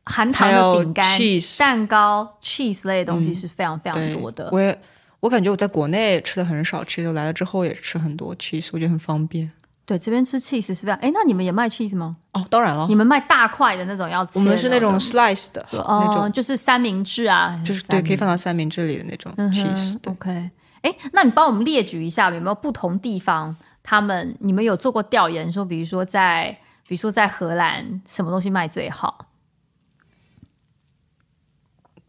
含糖的饼干、cheese 蛋糕、cheese 类的东西嗯是非常非常多的。我也我感觉我在国内吃的很少，cheese 来了之后也吃很多 cheese，我觉得很方便。对，这边吃 cheese 是非常……哎，那你们也卖 cheese 吗？哦，当然了你，们卖大块的那种要切我们是那种 slice 的哦那种，就是三明治啊，就是对，可以放到三明治里的那种 cheese。对，OK，哎，那你帮我们列举一下，有没有不同地方他们你们有做过调研，说比如说在比如说在荷兰什么东西卖最好？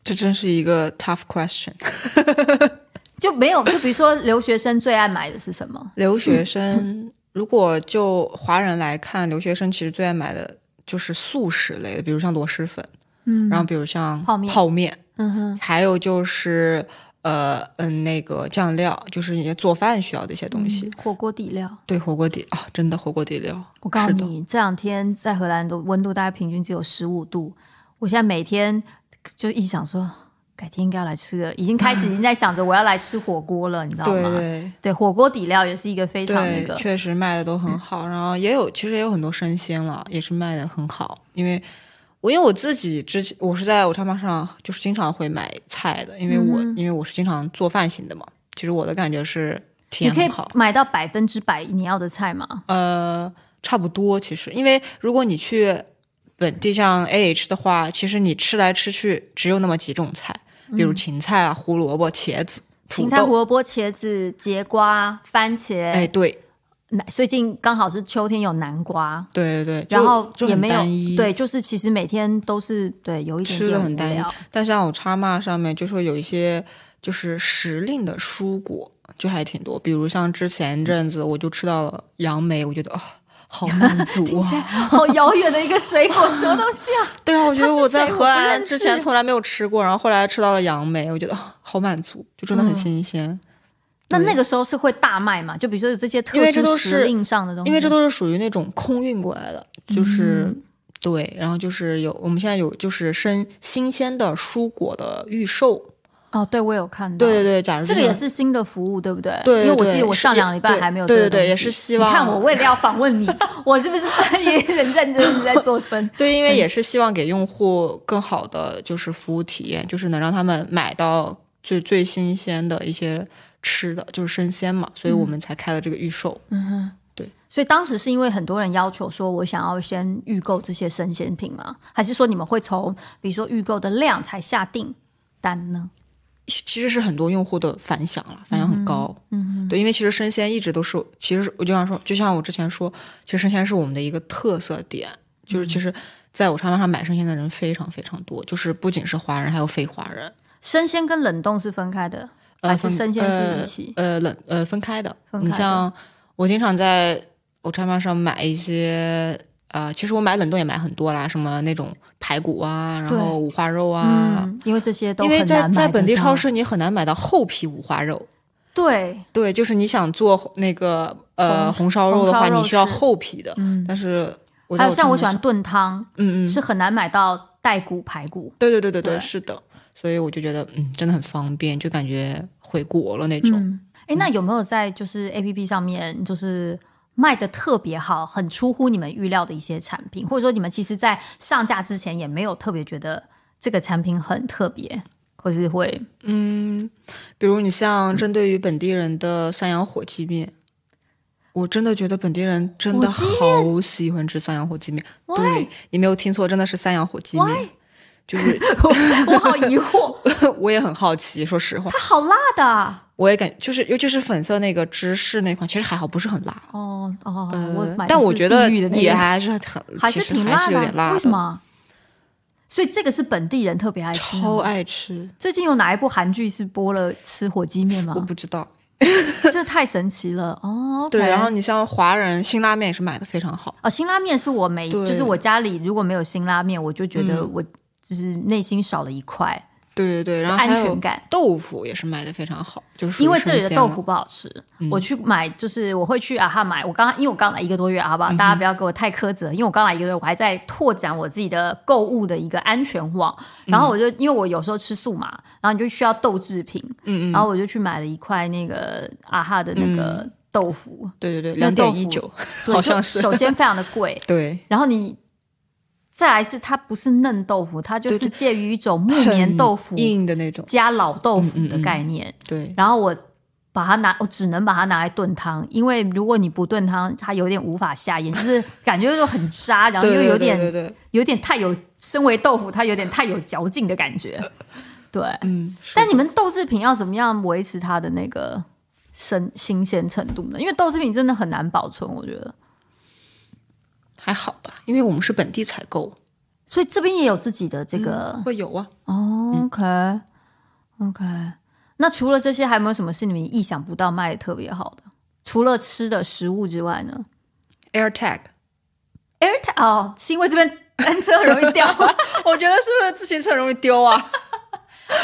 这真是一个 tough question。就没有，就比如说留学生最爱买的是什么？留学生，如果就华人来看，留学生其实最爱买的就是速食类的，比如像螺蛳粉，嗯，然后比如像泡面泡面，嗯哼，还有就是呃嗯那个酱料，就是你做饭需要的一些东西。火锅底料。对，火锅底啊，真的火锅底料。我告诉你，这两天在荷兰的温度大概平均只有十五度，我现在每天就一直想说，改天应该要来吃的，已经开始已经在想着我要来吃火锅了，你知道吗？对对，火锅底料也是一个非常那，个，确实卖的都很好，然后也有其实也有很多生鲜了，也是卖的很好。因为我因为我自己之前我是在我超妈上就是经常会买菜的，因为我、因为我是经常做饭型的嘛，其实我的感觉是体你可以验很好。买到百分之百你要的菜吗？呃，差不多其实，因为如果你去本地像 AH 的话，其实你吃来吃去只有那么几种菜，比如芹菜啊、胡萝卜、茄子、土芹菜、胡。萝卜、茄子、节瓜、番茄，哎，对南最近刚好是秋天有南瓜，对对对，然后也没有，对，就是其实每天都是对有一点吃的很单一。但像我叉妈上面就说有一些就是时令的蔬果，就还挺多，比如像之前一阵子我就吃到了杨梅，我觉得啊。好满足啊！好遥远的一个水果，什么东西啊？对啊，我觉得我在谁我不荷兰之前从来没有吃过，然后后来吃到了杨梅，我觉得啊好满足，就真的很新鲜。那那个时候是会大卖嘛？就比如说有这些特殊时令上的东西，因为这都是属于那种空运过来的，就是、对，然后就是有我们现在有就是生新鲜的蔬果的预售，哦，对我有看到，对对对，假如这个也是新的服务，对不对？对因为我记得我上两礼拜还没有对对对这个东西也是希望你看我为了要访问你，我是不是 也很认真地在 做分？对，因为也是希望给用户更好的就是服务体验，就是能让他们买到最最新鲜的一些吃的，就是生鲜嘛，所以我们才开了这个预售。嗯哼所以当时是因为很多人要求说，我想要先预购这些生鲜品吗？还是说你们会从比如说预购的量才下订单呢？其实是很多用户的反响了，反响很高。嗯，对，因为其实生鲜一直都是，其实我就想说，就像我之前说，其实生鲜是我们的一个特色点，就是其实在我超市上买生鲜的人非常非常多，就是不仅是华人，还有非华人。生鲜跟冷冻是分开的，呃，还是生鲜是一起？呃，冷呃分开的。你像我经常在我超市上买一些，呃，其实我买冷冻也买很多啦，什么那种排骨啊，然后五花肉啊。嗯，因为这些都因为很在在本地超，市，你很难买到厚皮五花肉。对，对，就是你想做那个呃红红烧肉的话，你需要厚皮的。嗯，但是还有像我喜欢炖汤，嗯嗯，是很难买到带骨排骨。对对对对对，对是的。所以我就觉得，嗯，真的很方便，就感觉回国了那种。嗯，哎，那有没有在就是 A P P 上面就是卖的特别好，很出乎你们预料的一些产品，或者说你们其实在上架之前也没有特别觉得这个产品很特别，或是会嗯比如你像针对于本地人的三阳火鸡面，我真的觉得本地人真的好喜欢吃三阳火鸡面。对你没有听错，真的是三阳火鸡面。就是 我好疑惑，我也很好奇，说实话，它好辣的啊我也感就是尤其是粉色那个芝士那款，其实还好，不是很辣。哦哦，呃我买但我觉得也还是很，还是挺辣的啊，是有点辣的。为什么？所以这个是本地人特别爱吃，超爱吃，最近有哪一部韩剧是播了吃火鸡面吗我？不知道。这太神奇了哦。对，然后你像华人辛拉面也是买的非常好。哦，辛拉面是我没，就是我家里如果没有辛拉面，我就觉得嗯我就是内心少了一块对对对，然后安全感。豆腐也是卖的非常好，就是因为这里的豆腐不好吃，嗯我去买就是我会去啊哈买。我刚因为我刚来一个多月，好不好？大家不要给我太苛责，因为我刚来一个多月，我还在拓展我自己的购物的一个安全网。然后我就因为我有时候吃素嘛，然后你就需要豆制品，嗯嗯，然后我就去买了一块那个啊哈的那个豆腐，对对对，那两点一九，好像是首先非常的贵，对，然后你再来是它不是嫩豆腐，它就是介于一种木棉豆腐硬的那种，加老豆腐的嗯嗯嗯概念。对，然后我把它拿，我只能把它拿来炖汤，因为如果你不炖汤，它有点无法下咽，就是感觉就很渣，然后又有点有点太有，身为豆腐，它有点太有嚼劲的感觉。对，嗯，但你们豆制品要怎么样维持它的那个生新鲜程度呢？因为豆制品真的很难保存，我觉得。还好吧，因为我们是本地采购，所以这边也有自己的这个、会有啊。哦，OK OK。那除了这些，还有没有什么是你们意想不到卖的特别好的？除了吃的食物之外呢 AirTag，？AirTag 哦，是因为这边单车很容易掉吗？我觉得是不是自行车容易丢啊？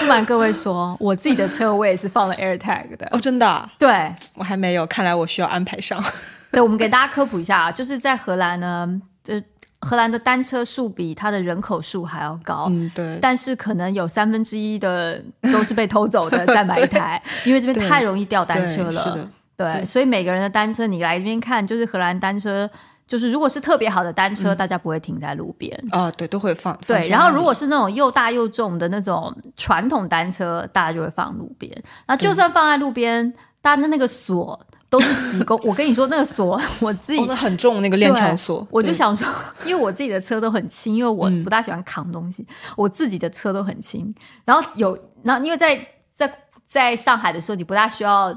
不瞒各位说，我自己的车我也是放了 AirTag 的。哦，真的啊、对，我还没有，看来我需要安排上。对，我们给大家科普一下啊，就是在荷兰呢，这荷兰的单车数比它的人口数还要高。嗯，对，但是可能有三分之一的都是被偷走的，再买一台，因为这边太容易掉单对车了。对，对所以每个人的单车，你来这边看，就是荷兰单车，就是如果是特别好的单车，大家不会停在路边。啊，对，都会放。放对，然后如果是那种又大又重的那种传统单车，大家就会放路边。那就算放在路边，大家的那个锁都是几公，我跟你说，那个锁 我自己很重那个链条锁，我就想说，因为我自己的车都很轻，因为我嗯不大喜欢扛东西，我自己的车都很轻。然后有，然后因为在在在上海的时候，你不大需要，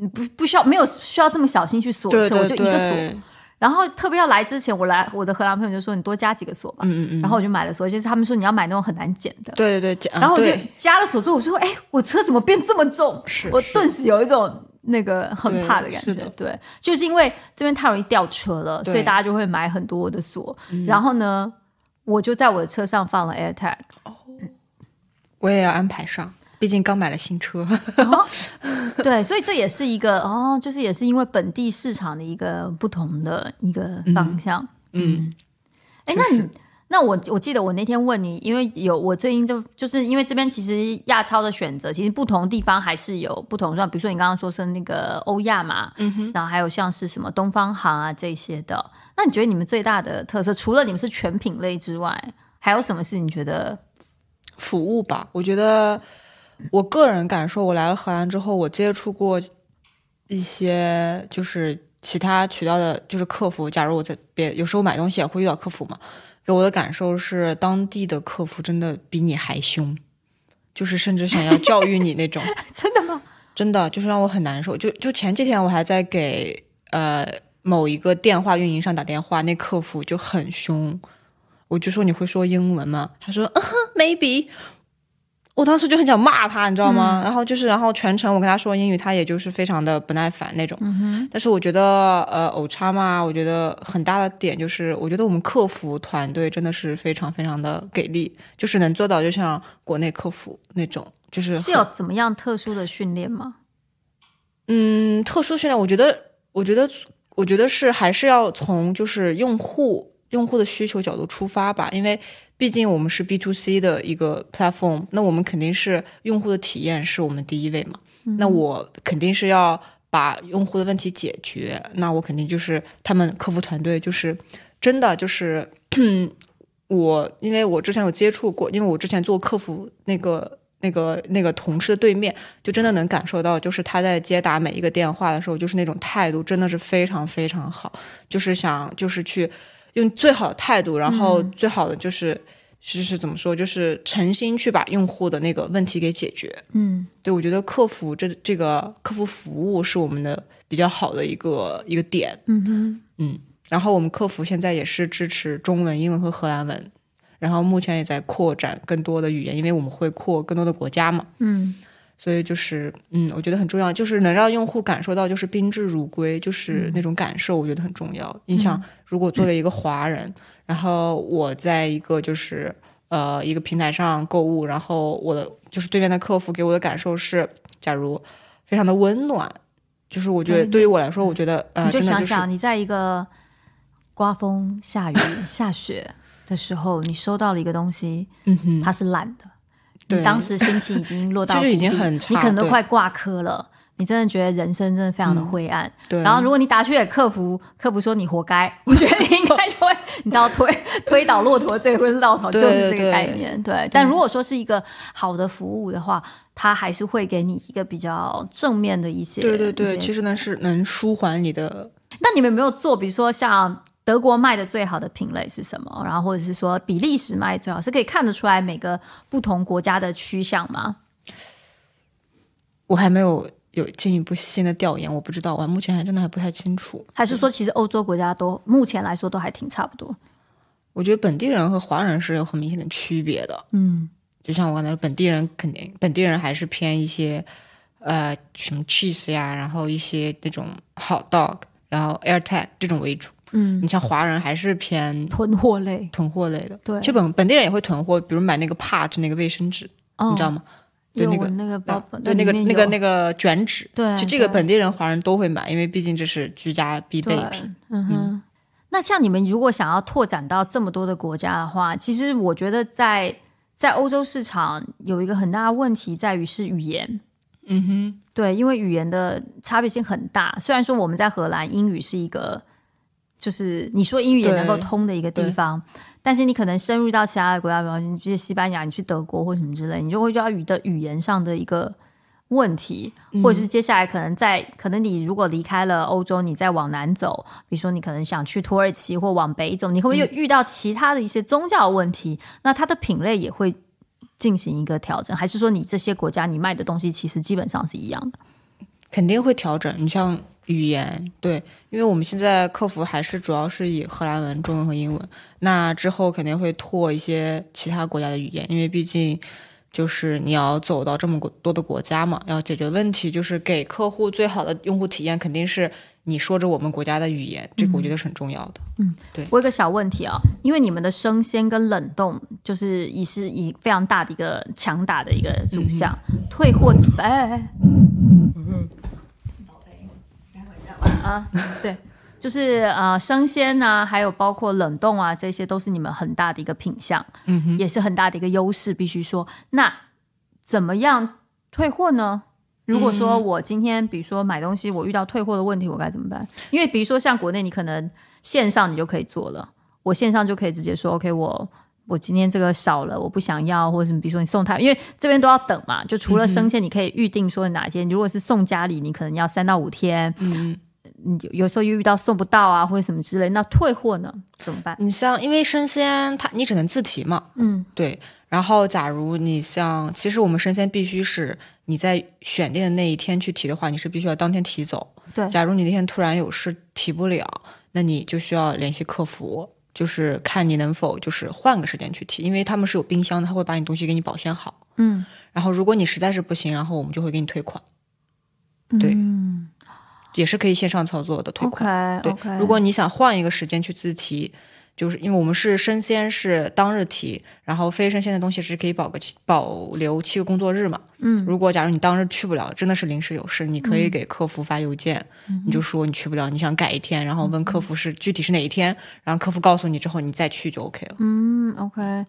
你不不需要没有需要这么小心去锁车，对对我就一个锁。然后特别要来之前，我来我的荷兰朋友就说你多加几个锁吧，嗯嗯嗯，然后我就买了锁，就是他们说你要买那种很难剪的。对对对，然后我就加了锁之后，我就说：“哎，我车怎么变这么重？”是是我顿时有一种那个很怕的感觉。对，就是因为这边太容易掉车了，所以大家就会买很多的锁。然后呢，我就在我的车上放了 AirTag。我也要安排上，毕竟刚买了新车。对，所以这也是一个哦，就是也是因为本地市场的一个不同的一个方向。嗯，哎，确那你实那我我记得我那天问你，因为有我最近就就是因为这边其实亚超的选择，其实不同地方还是有不同，像比如说你刚刚说是那个欧亚嘛，嗯哼，然后还有像是什么东方行啊这些的。那你觉得你们最大的特色，除了你们是全品类之外，还有什么是你觉得服务吧，我觉得我个人感受，我来了荷兰之后，我接触过一些就是其他渠道的，就是客服。假如我在别有时候买东西也会遇到客服嘛，给我的感受是，当地的客服真的比你还凶，就是甚至想要教育你那种。真的吗？真的就是让我很难受。就就前几天我还在给呃某一个电话运营商打电话，那客服就很凶，我就说你会说英文吗？他说嗯哼 maybe。我当时就很想骂他，你知道吗？然后就是，然后全程我跟他说英语，他也就是非常的不耐烦那种。但是我觉得，呃，偶差嘛，我觉得很大的点就是，我觉得我们客服团队真的是非常非常的给力，就是能做到就像国内客服那种，就是是有怎么样特殊的训练吗？嗯，特殊训练，我觉得，我觉得我觉得是还是要从就是用户用户的需求角度出发吧，因为毕竟我们是 B to C 的一个 platform，那我们肯定是用户的体验是我们第一位嘛。那我肯定是要把用户的问题解决，那我肯定就是他们客服团队就是真的就是 我，因为我之前有接触过，因为我之前做客服那个。那个那个同事的对面，就真的能感受到，就是他在接打每一个电话的时候，就是那种态度，真的是非常非常好，就是想就是去用最好的态度，然后最好的就是是是怎么说，就是诚心去把用户的那个问题给解决。嗯，对我觉得客服这这个客服服务是我们的比较好的一个一个点。嗯哼，嗯，然后我们客服现在也是支持中文、英文和荷兰文。然后目前也在扩展更多的语言，因为我们会扩更多的国家嘛。嗯，所以就是嗯，我觉得很重要，就是能让用户感受到就是宾至如归，就是那种感受，我觉得很重要。你想，如果作为一个华人，然后我在一个就是呃一个平台上购物，然后我的就是对面的客服给我的感受是，假如非常的温暖，就是我觉得对于我来说，我觉得呃，你就想想你在一个刮风下雨 下雪。的时候，你收到了一个东西，嗯哼，它是烂的，你当时心情已经落到，其实已经很差，你可能都快挂科了，你真的觉得人生真的非常的灰暗。对，然后如果你打去给客服，客服说你活该，我觉得你应该就会，你知道推推倒骆驼最后落头就是这个概念。对，但如果说是一个好的服务的话，它还是会给你一个比较正面的一些。对对对，其实呢是能舒缓你的。那你们有没有做，比如说像？德国卖的最好的品类是什么？然后或者是说比利时卖最好，是可以看得出来每个不同国家的趋向吗？我还没有有进一步新的调研，我不知道，我目前还真的还不太清楚。还是说，其实欧洲国家都目前来说都还挺差不多？我觉得本地人和华人是有很明显的区别的。嗯，就像我刚才说，本地人肯定本地人还是偏一些呃什么 cheese 呀，然后一些那种 hot dog，然后 air tag 这种为主。嗯，你像华人还是偏囤货类，囤货类的。对，其实本本地人也会囤货，比如买那个帕纸那个卫生纸，你知道吗？对，那个那个包，对那个那个那个卷纸。对，就这个本地人华人都会买，因为毕竟这是居家必备品。嗯哼。那像你们如果想要拓展到这么多的国家的话，其实我觉得在在欧洲市场有一个很大的问题在于是语言。嗯哼。对，因为语言的差别性很大。虽然说我们在荷兰英语是一个。就是你说英语也能够通的一个地方，但是你可能深入到其他的国家，比方你去西班牙，你去德国或什么之类，你就会遇到语的语言上的一个问题，或者是接下来可能在可能你如果离开了欧洲，你再往南走，比如说你可能想去土耳其或往北走，你会不会又遇到其他的一些宗教问题？那它的品类也会进行一个调整，还是说你这些国家你卖的东西其实基本上是一样的？肯定会调整。你像。语言对，因为我们现在客服还是主要是以荷兰文、中文和英文。那之后肯定会拓一些其他国家的语言，因为毕竟就是你要走到这么多的国家嘛，要解决问题，就是给客户最好的用户体验，肯定是你说着我们国家的语言，这个我觉得是很重要的。嗯，对。我有个小问题啊，因为你们的生鲜跟冷冻就是已是以非常大的一个强打的一个主项，退货怎么办？嗯。啊，对，就是呃，生鲜啊，还有包括冷冻啊，这些都是你们很大的一个品相，嗯哼，也是很大的一个优势，必须说。那怎么样退货呢？如果说我今天比如说买东西，我遇到退货的问题，我该怎么办？因为比如说像国内，你可能线上你就可以做了，我线上就可以直接说，OK，我我今天这个少了，我不想要，或者什么，比如说你送他，因为这边都要等嘛，就除了生鲜，你可以预定说哪天，如果是送家里，你可能要三到五天，嗯。你有时候又遇到送不到啊，或者什么之类，那退货呢怎么办？你像因为生鲜，它你只能自提嘛，嗯，对。然后假如你像，其实我们生鲜必须是你在选定的那一天去提的话，你是必须要当天提走。对。假如你那天突然有事提不了，那你就需要联系客服，就是看你能否就是换个时间去提，因为他们是有冰箱的，他会把你东西给你保鲜好。嗯。然后如果你实在是不行，然后我们就会给你退款。对。嗯。也是可以线上操作的退款，对。如果你想换一个时间去自提，就是因为我们是生鲜是当日提，然后非生鲜的东西是可以保个七保留七个工作日嘛。嗯，如果假如你当日去不了，真的是临时有事，你可以给客服发邮件，你就说你去不了，你想改一天，然后问客服是具体是哪一天，然后客服告诉你之后，你再去就 OK 了。嗯，OK。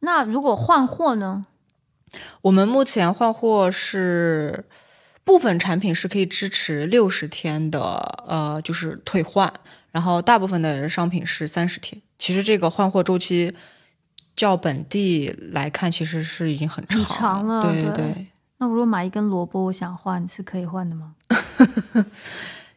那如果换货呢？我们目前换货是部分产品是可以支持六十天的，呃，就是退换，然后大部分的商品是三十天。其实这个换货周期较本地来看，其实是已经很长了对对对，那我如果买一根萝卜，我想换是可以换的吗？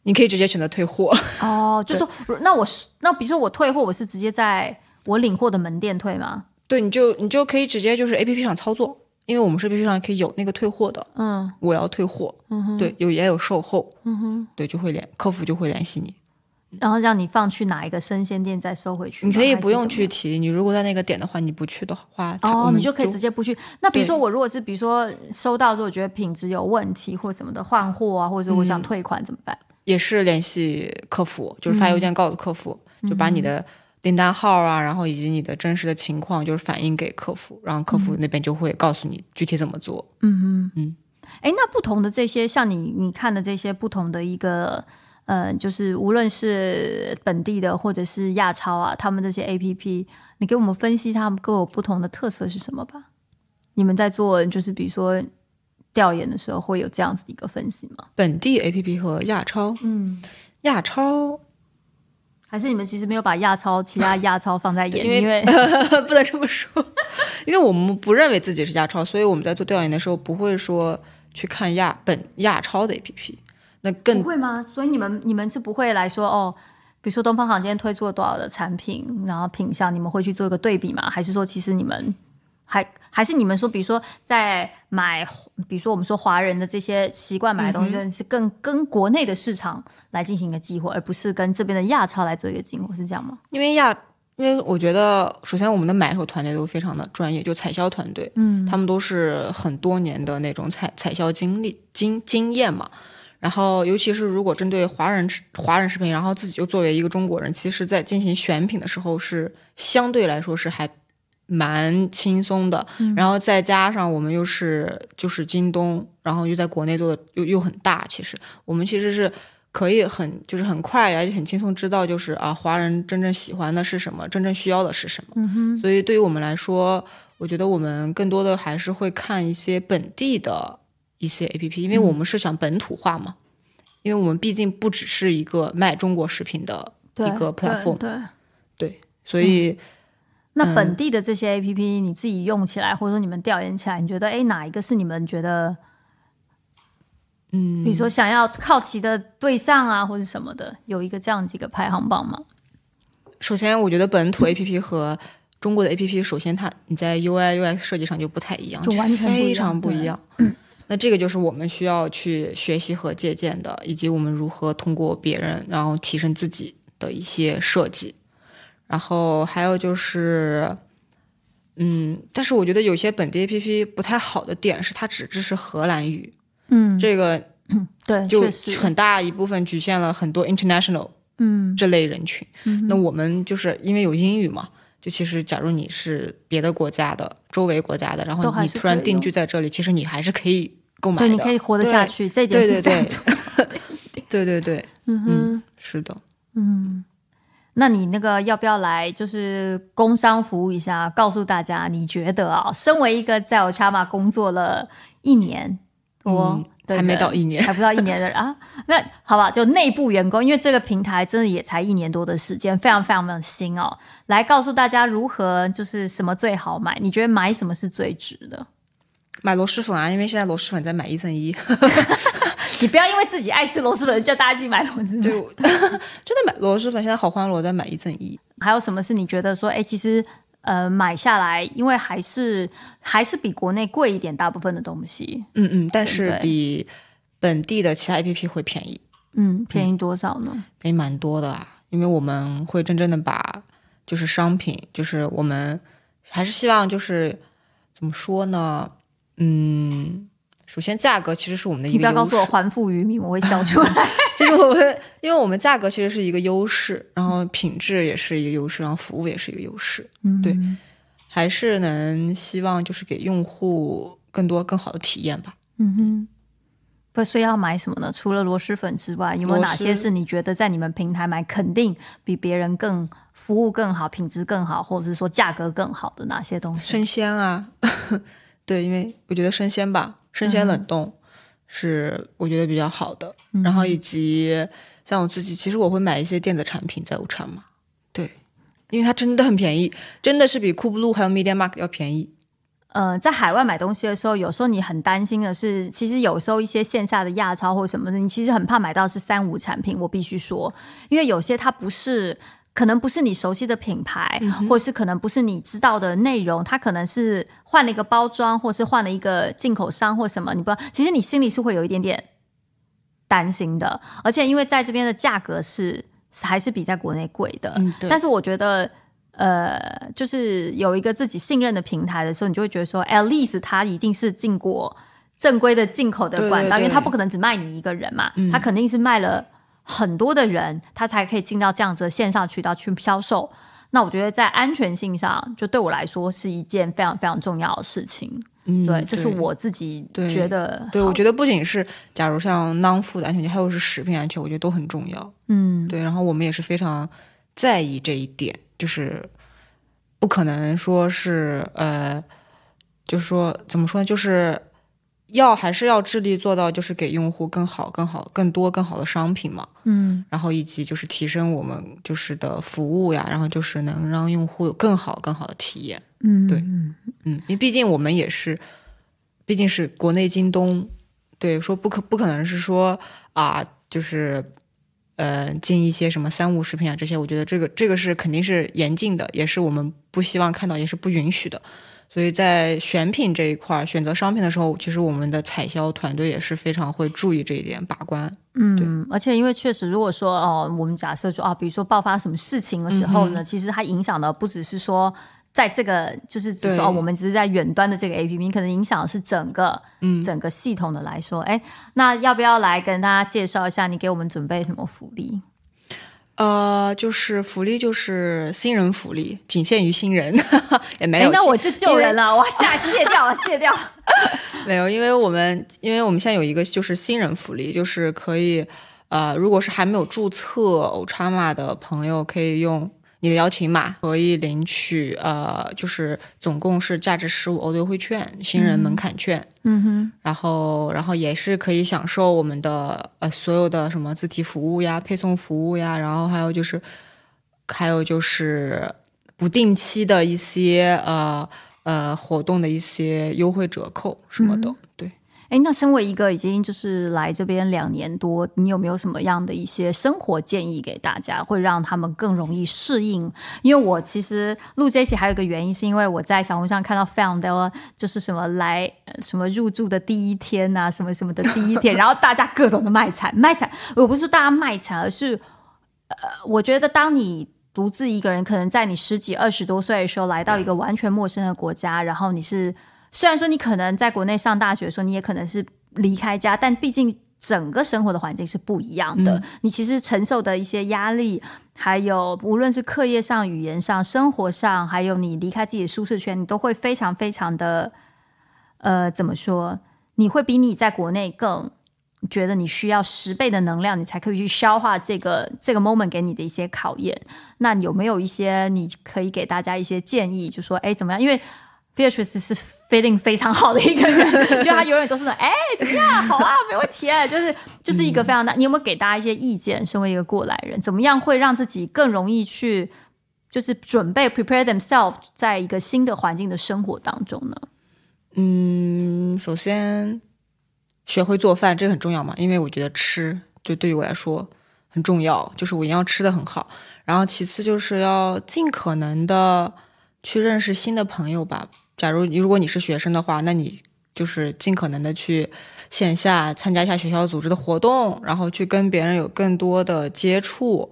你可以直接选择退货。哦，就说那我是那比如说我退货，我是直接在我领货的门店退吗？对，你就你就可以直接就是 A P P 上操作，因为我们是 A P P 上可以有那个退货的。嗯我要退货，嗯哼，对，有也有售后，嗯哼，对，就会联客服就会联系你。然后让你放去哪一个生鲜店再收回去。你可以不用。去提，你如果在那个点的话，你不去的话，哦，们你就可以直接不去。那比如说我如果是比如说收到之后，我觉得品质有问题或什么的，换货啊，或者我想退款怎么办？也是联系客服，就是嗯发邮件告诉客服，就把你的订单号啊，然后以及你的真实的情况，就是反映给客服，然后客服那边就会告诉你具体怎么做。嗯嗯，嗯。哎，那不同的这些，像你你看的这些不同的一个，呃，就是无论是本地的或者是亚超啊，他们这些 A P P，你给我们分析他们各有不同的特色是什么吧？你们在做就是比如说调研的时候，会有这样子的一个分析吗？本地 APP 和亚超，嗯，亚超还是你们其实没有把亚超其他亚超放在眼里，因为 不能这么说，因为我们不认为自己是亚超，所以我们在做调研的时候不会说去看亚本亚超的 APP，那更不会吗？所以你们你们是不会来说哦，比如说东方航今天推出了多少的产品，然后品相，你们会去做一个对比吗？还是说其实你们还还是你们说，比如说在买，比如说我们说华人的这些习惯买的东西，是更跟国内的市场来进行一个激活，而不是跟这边的亚超来做一个激活，是这样吗？因为亚，因为我觉得首先我们的买手团队都非常的专业，就采销团队，嗯他们都是很多年的那种采采销经历经经验嘛。然后，尤其是如果针对华人华人食品，然后自己又作为一个中国人，其实在进行选品的时候是相对来说是还蛮轻松的。然后再加上我们又是就是京东，然后又在国内做的又又很大，其实我们其实是可以很就是很快而且很轻松知道就是啊华人真正喜欢的是什么，真正需要的是什么。嗯，所以对于我们来说，我觉得我们更多的还是会看一些本地的一些 A P P，因为我们是想本土化嘛。因为我们毕竟不只是一个卖中国食品的一个 platform，对。对对，所以那本地的这些 A P P，你自己用起来，或者说你们调研起来，你觉得哎哪一个是你们觉得，嗯，比如说想要好奇的对象啊，或者什么的，有一个这样子一个排行榜吗？首先我觉得本土 A P P 和中国的 A P P，首先它你在 U I U X 设计上就不太一样，就完全非常不一样。那这个就是我们需要去学习和借鉴的，以及我们如何通过别人，然后提升自己的一些设计。然后还有就是，嗯，但是我觉得有些本地 A P P 不太好的点是它只支持荷兰语，嗯，这个对，就，很大一部分局限了很多 international 嗯这类人群。嗯那我们就是因为有英语嘛，就其实假如你是别的国家的、周围国家的，然后你突然定居在这里，其实你还是可以购买的。对，你可以活得下去，这一点是 对对对。对对对，嗯哼，是的。嗯，那你那个要不要来，就是工商服务一下，告诉大家，你觉得啊，身为一个在 Ochama 工作了一年多还没到一年还不到一年的人 啊，那好吧，就内部员工，因为这个平台真的也才一年多的时间，非常非常的新哦，来告诉大家如何就是什么最好买，你觉得买什么是最值的？买螺蛳粉啊，因为现在螺蛳粉在买一赠一，你不要因为自己爱吃螺蛳粉，叫大家自己买螺蛳粉。就 真的买螺蛳粉，现在好欢乐，在买一赠一。还有什么是你觉得说，哎，其实呃买下来，因为还是还是比国内贵一点，大部分的东西，嗯嗯，但是比本地的其他 A P P 会便宜，嗯，便宜多少呢？便宜蛮多的啊。因为我们会真正的把就是商品，就是我们还是希望就是怎么说呢？嗯，首先价格其实是我们的一你不要。告诉我还富于民，我会笑出来。其 实我们，因为我们价格其实是一个优势，然后品质也是一个优势，然后服务也是一个优势。嗯，对，还是能希望就是给用户更多更好的体验吧。嗯哼。不，所以要买什么呢？除了螺蛳粉之外，有没有哪些是你觉得在你们平台买肯定比别人更服务更好、品质更好，或者是说价格更好的哪些东西？生鲜啊，对，因为我觉得生鲜吧，生鲜冷冻是我觉得比较好的。然后以及像我自己，其实我会买一些电子产品在午餐嘛，对，因为它真的很便宜，真的是比酷布鲁还有 Media Mark 要便宜。呃，在海外买东西的时候，有时候你很担心的是，其实有时候一些线下的亚超或什么的，你其实很怕买到是三无产品。我必须说，因为有些它不是，可能不是你熟悉的品牌，或是可能不是你知道的内容，它可能是换了一个包装，或是换了一个进口商或什么，你不知道，其实你心里是会有一点点担心的。而且因为在这边的价格是还是比在国内贵的，但是我觉得。呃，就是有一个自己信任的平台的时候，你就会觉得说，at least 它一定是进过正规的进口的管道，因为它不可能只卖你一个人嘛，它肯定是卖了很多的人，他才可以进到这样子的线上渠道去销售。那我觉得在安全性上，就对我来说是一件非常非常重要的事情。嗯，对，这是我自己觉得。对，我觉得不仅是假如像 non food 的安全性，还有是食品安全，我觉得都很重要。嗯，对，然后我们也是非常在意这一点。就是不可能说是呃，就是说怎么说呢？就是要还是要致力做到，就是给用户更好、更好、更多、更好的商品嘛。嗯，然后以及就是提升我们就是的服务呀，然后就是能让用户有更好、更好的体验。嗯，对，嗯，因为毕竟我们也是，毕竟是国内京东，对，说不可不可能是说啊，就是。呃，进一些什么三无食品啊，这些我觉得这个这个是肯定是严禁的，也是我们不希望看到，也是不允许的。所以在选品这一块，选择商品的时候，其实我们的采销团队也是非常会注意这一点把关。嗯，而且因为确实，如果说哦，我们假设说啊，比如说爆发什么事情的时候呢，其实它影响的不只是说。在这个就是只说哦，我们只是在远端的这个 A P P，可能影响是整个嗯整个系统的来说，哎，那要不要来跟大家介绍一下你给我们准备什么福利？呃，就是福利就是新人福利，仅限于新人，也没有。那我就救人了，我，下卸掉了，卸掉。没有，因为我们因为我们现在有一个就是新人福利，就是可以呃，如果是还没有注册欧叉玛的朋友，可以用。你的邀请码可以领取，呃，就是总共是价值十五欧的优惠券，新人门槛券。嗯哼，然后，然后也是可以享受我们的呃所有的什么自提服务呀、配送服务呀，然后还有就是，还有就是不定期的一些呃呃活动的一些优惠折扣什么的。哎，那身为一个已经就是来这边两年多，你有没有什么样的一些生活建议给大家，会让他们更容易适应？因为我其实录这期还有一个原因，是因为我在小红书上看到 found 就是什么来什么入住的第一天啊，什么什么的第一天，然后大家各种的卖惨卖惨。我不是说大家卖惨，而是呃，我觉得当你独自一个人，可能在你十几二十多岁的时候，来到一个完全陌生的国家，然后你是。虽然说你可能在国内上大学的时候，你也可能是离开家，但毕竟整个生活的环境是不一样的。你其实承受的一些压力，还有无论是课业上、语言上、生活上，还有你离开自己的舒适圈，你都会非常非常的，呃，怎么说？你会比你在国内更觉得你需要十倍的能量，你才可以去消化这个这个 moment 给你的一些考验。那有没有一些你可以给大家一些建议？就说，哎，怎么样？因为 Beatrice 是 feeling 非常好的一个人，就他永远都是说，哎，怎么样？好啊，没问题。就是就是一个非常大。你有没有给大家一些意见？身为一个过来人，怎么样会让自己更容易去，就是准备 prepare themselves 在一个新的环境的生活当中呢？嗯，首先学会做饭，这个很重要嘛，因为我觉得吃就对于我来说很重要，就是我一定要吃的很好。然后其次就是要尽可能的去认识新的朋友吧。假如如果你是学生的话，那你就是尽可能的去线下参加一下学校组织的活动，然后去跟别人有更多的接触。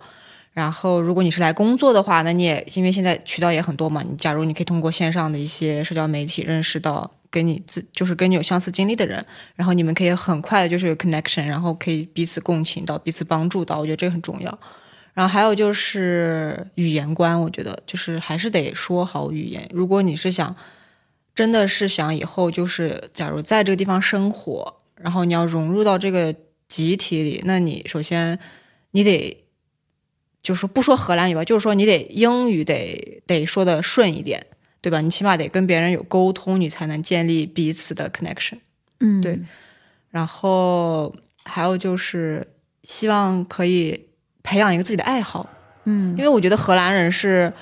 然后如果你是来工作的话，那你也因为现在渠道也很多嘛，你假如你可以通过线上的一些社交媒体认识到跟你自就是跟你有相似经历的人，然后你们可以很快的就是有 connection，然后可以彼此共情到，彼此帮助到，我觉得这个很重要。然后还有就是语言观，我觉得就是还是得说好语言。如果你是想真的是想以后就是假如在这个地方生活，然后你要融入到这个集体里，那你首先你得就是说不说荷兰语吧，就是说你得英语得得说的顺一点。对吧？你起码得跟别人有沟通，你才能建立彼此的 connection。嗯，对。然后还有就是希望可以培养一个自己的爱好。嗯，因为我觉得荷兰人是，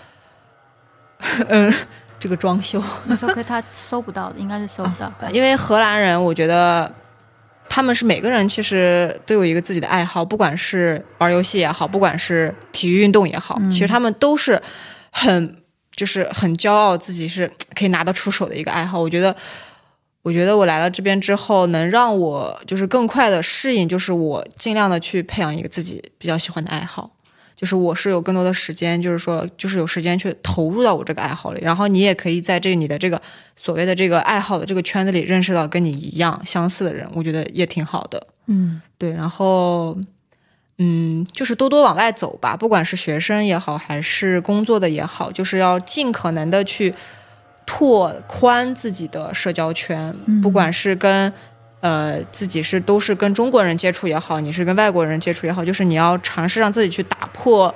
嗯，这个装修，OK，他搜不到的，应该是搜不到。因为荷兰人，我觉得他们是每个人其实都有一个自己的爱好，不管是玩游戏也好，不管是体育运动也好，其实他们都是很。就是很骄傲自己是可以拿得出手的一个爱好，我觉得，我觉得我来了这边之后，能让我就是更快的适应，就是我尽量的去培养一个自己比较喜欢的爱好，就是我是有更多的时间，就是说就是有时间去投入到我这个爱好里，然后你也可以在这你的这个所谓的这个爱好的这个圈子里认识到跟你一样相似的人，我觉得也挺好的。嗯，对，然后。嗯，就是多多往外走吧，不管是学生也好，还是工作的也好，就是要尽可能的去拓宽自己的社交圈。不管是跟呃自己是都是跟中国人接触也好，你是跟外国人接触也好，就是你要尝试让自己去打破，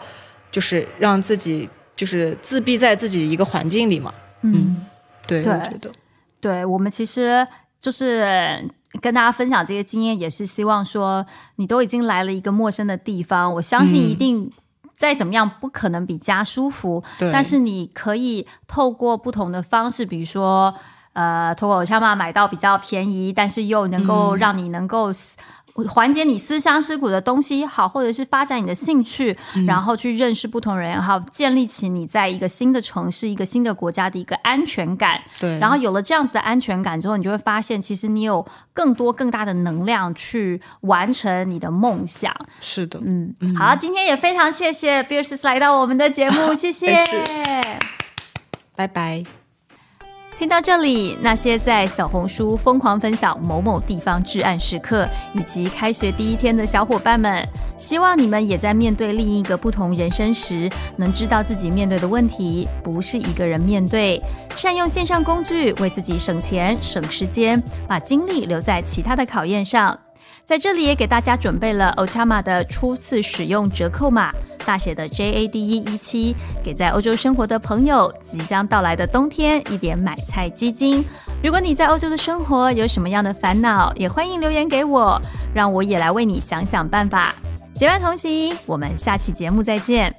就是让自己就是自闭在自己一个环境里嘛。嗯，对，我觉得，对我们其实就是。跟大家分享这些经验，也是希望说，你都已经来了一个陌生的地方，我相信一定再怎么样，不可能比家舒服。但是你可以透过不同的方式，比如说，呃，透过我妈买到比较便宜，但是又能够让你能够。缓解你思乡思苦的东西也好，或者是发展你的兴趣，然后去认识不同人也，好建立起你在一个新的城市、一个新的国家的一个安全感。对，然后有了这样子的安全感之后，你就会发现，其实你有更多更大的能量去完成你的梦想。是的，嗯，好，今天也非常谢谢 Beers 来到我们的节目，谢谢，拜拜。听到这里，那些在小红书疯狂分享某某地方至暗时刻，以及开学第一天的小伙伴们，希望你们也在面对另一个不同人生时，能知道自己面对的问题不是一个人面对，善用线上工具为自己省钱省时间，把精力留在其他的考验上。在这里也给大家准备了 ochama 的初次使用折扣码大写的 JADE 一七给在欧洲生活的朋友即将到来的冬天一点买菜基金。如果你在欧洲的生活有什么样的烦恼也欢迎留言给我让我也来为你想想办法。结伴同行我们下期节目再见。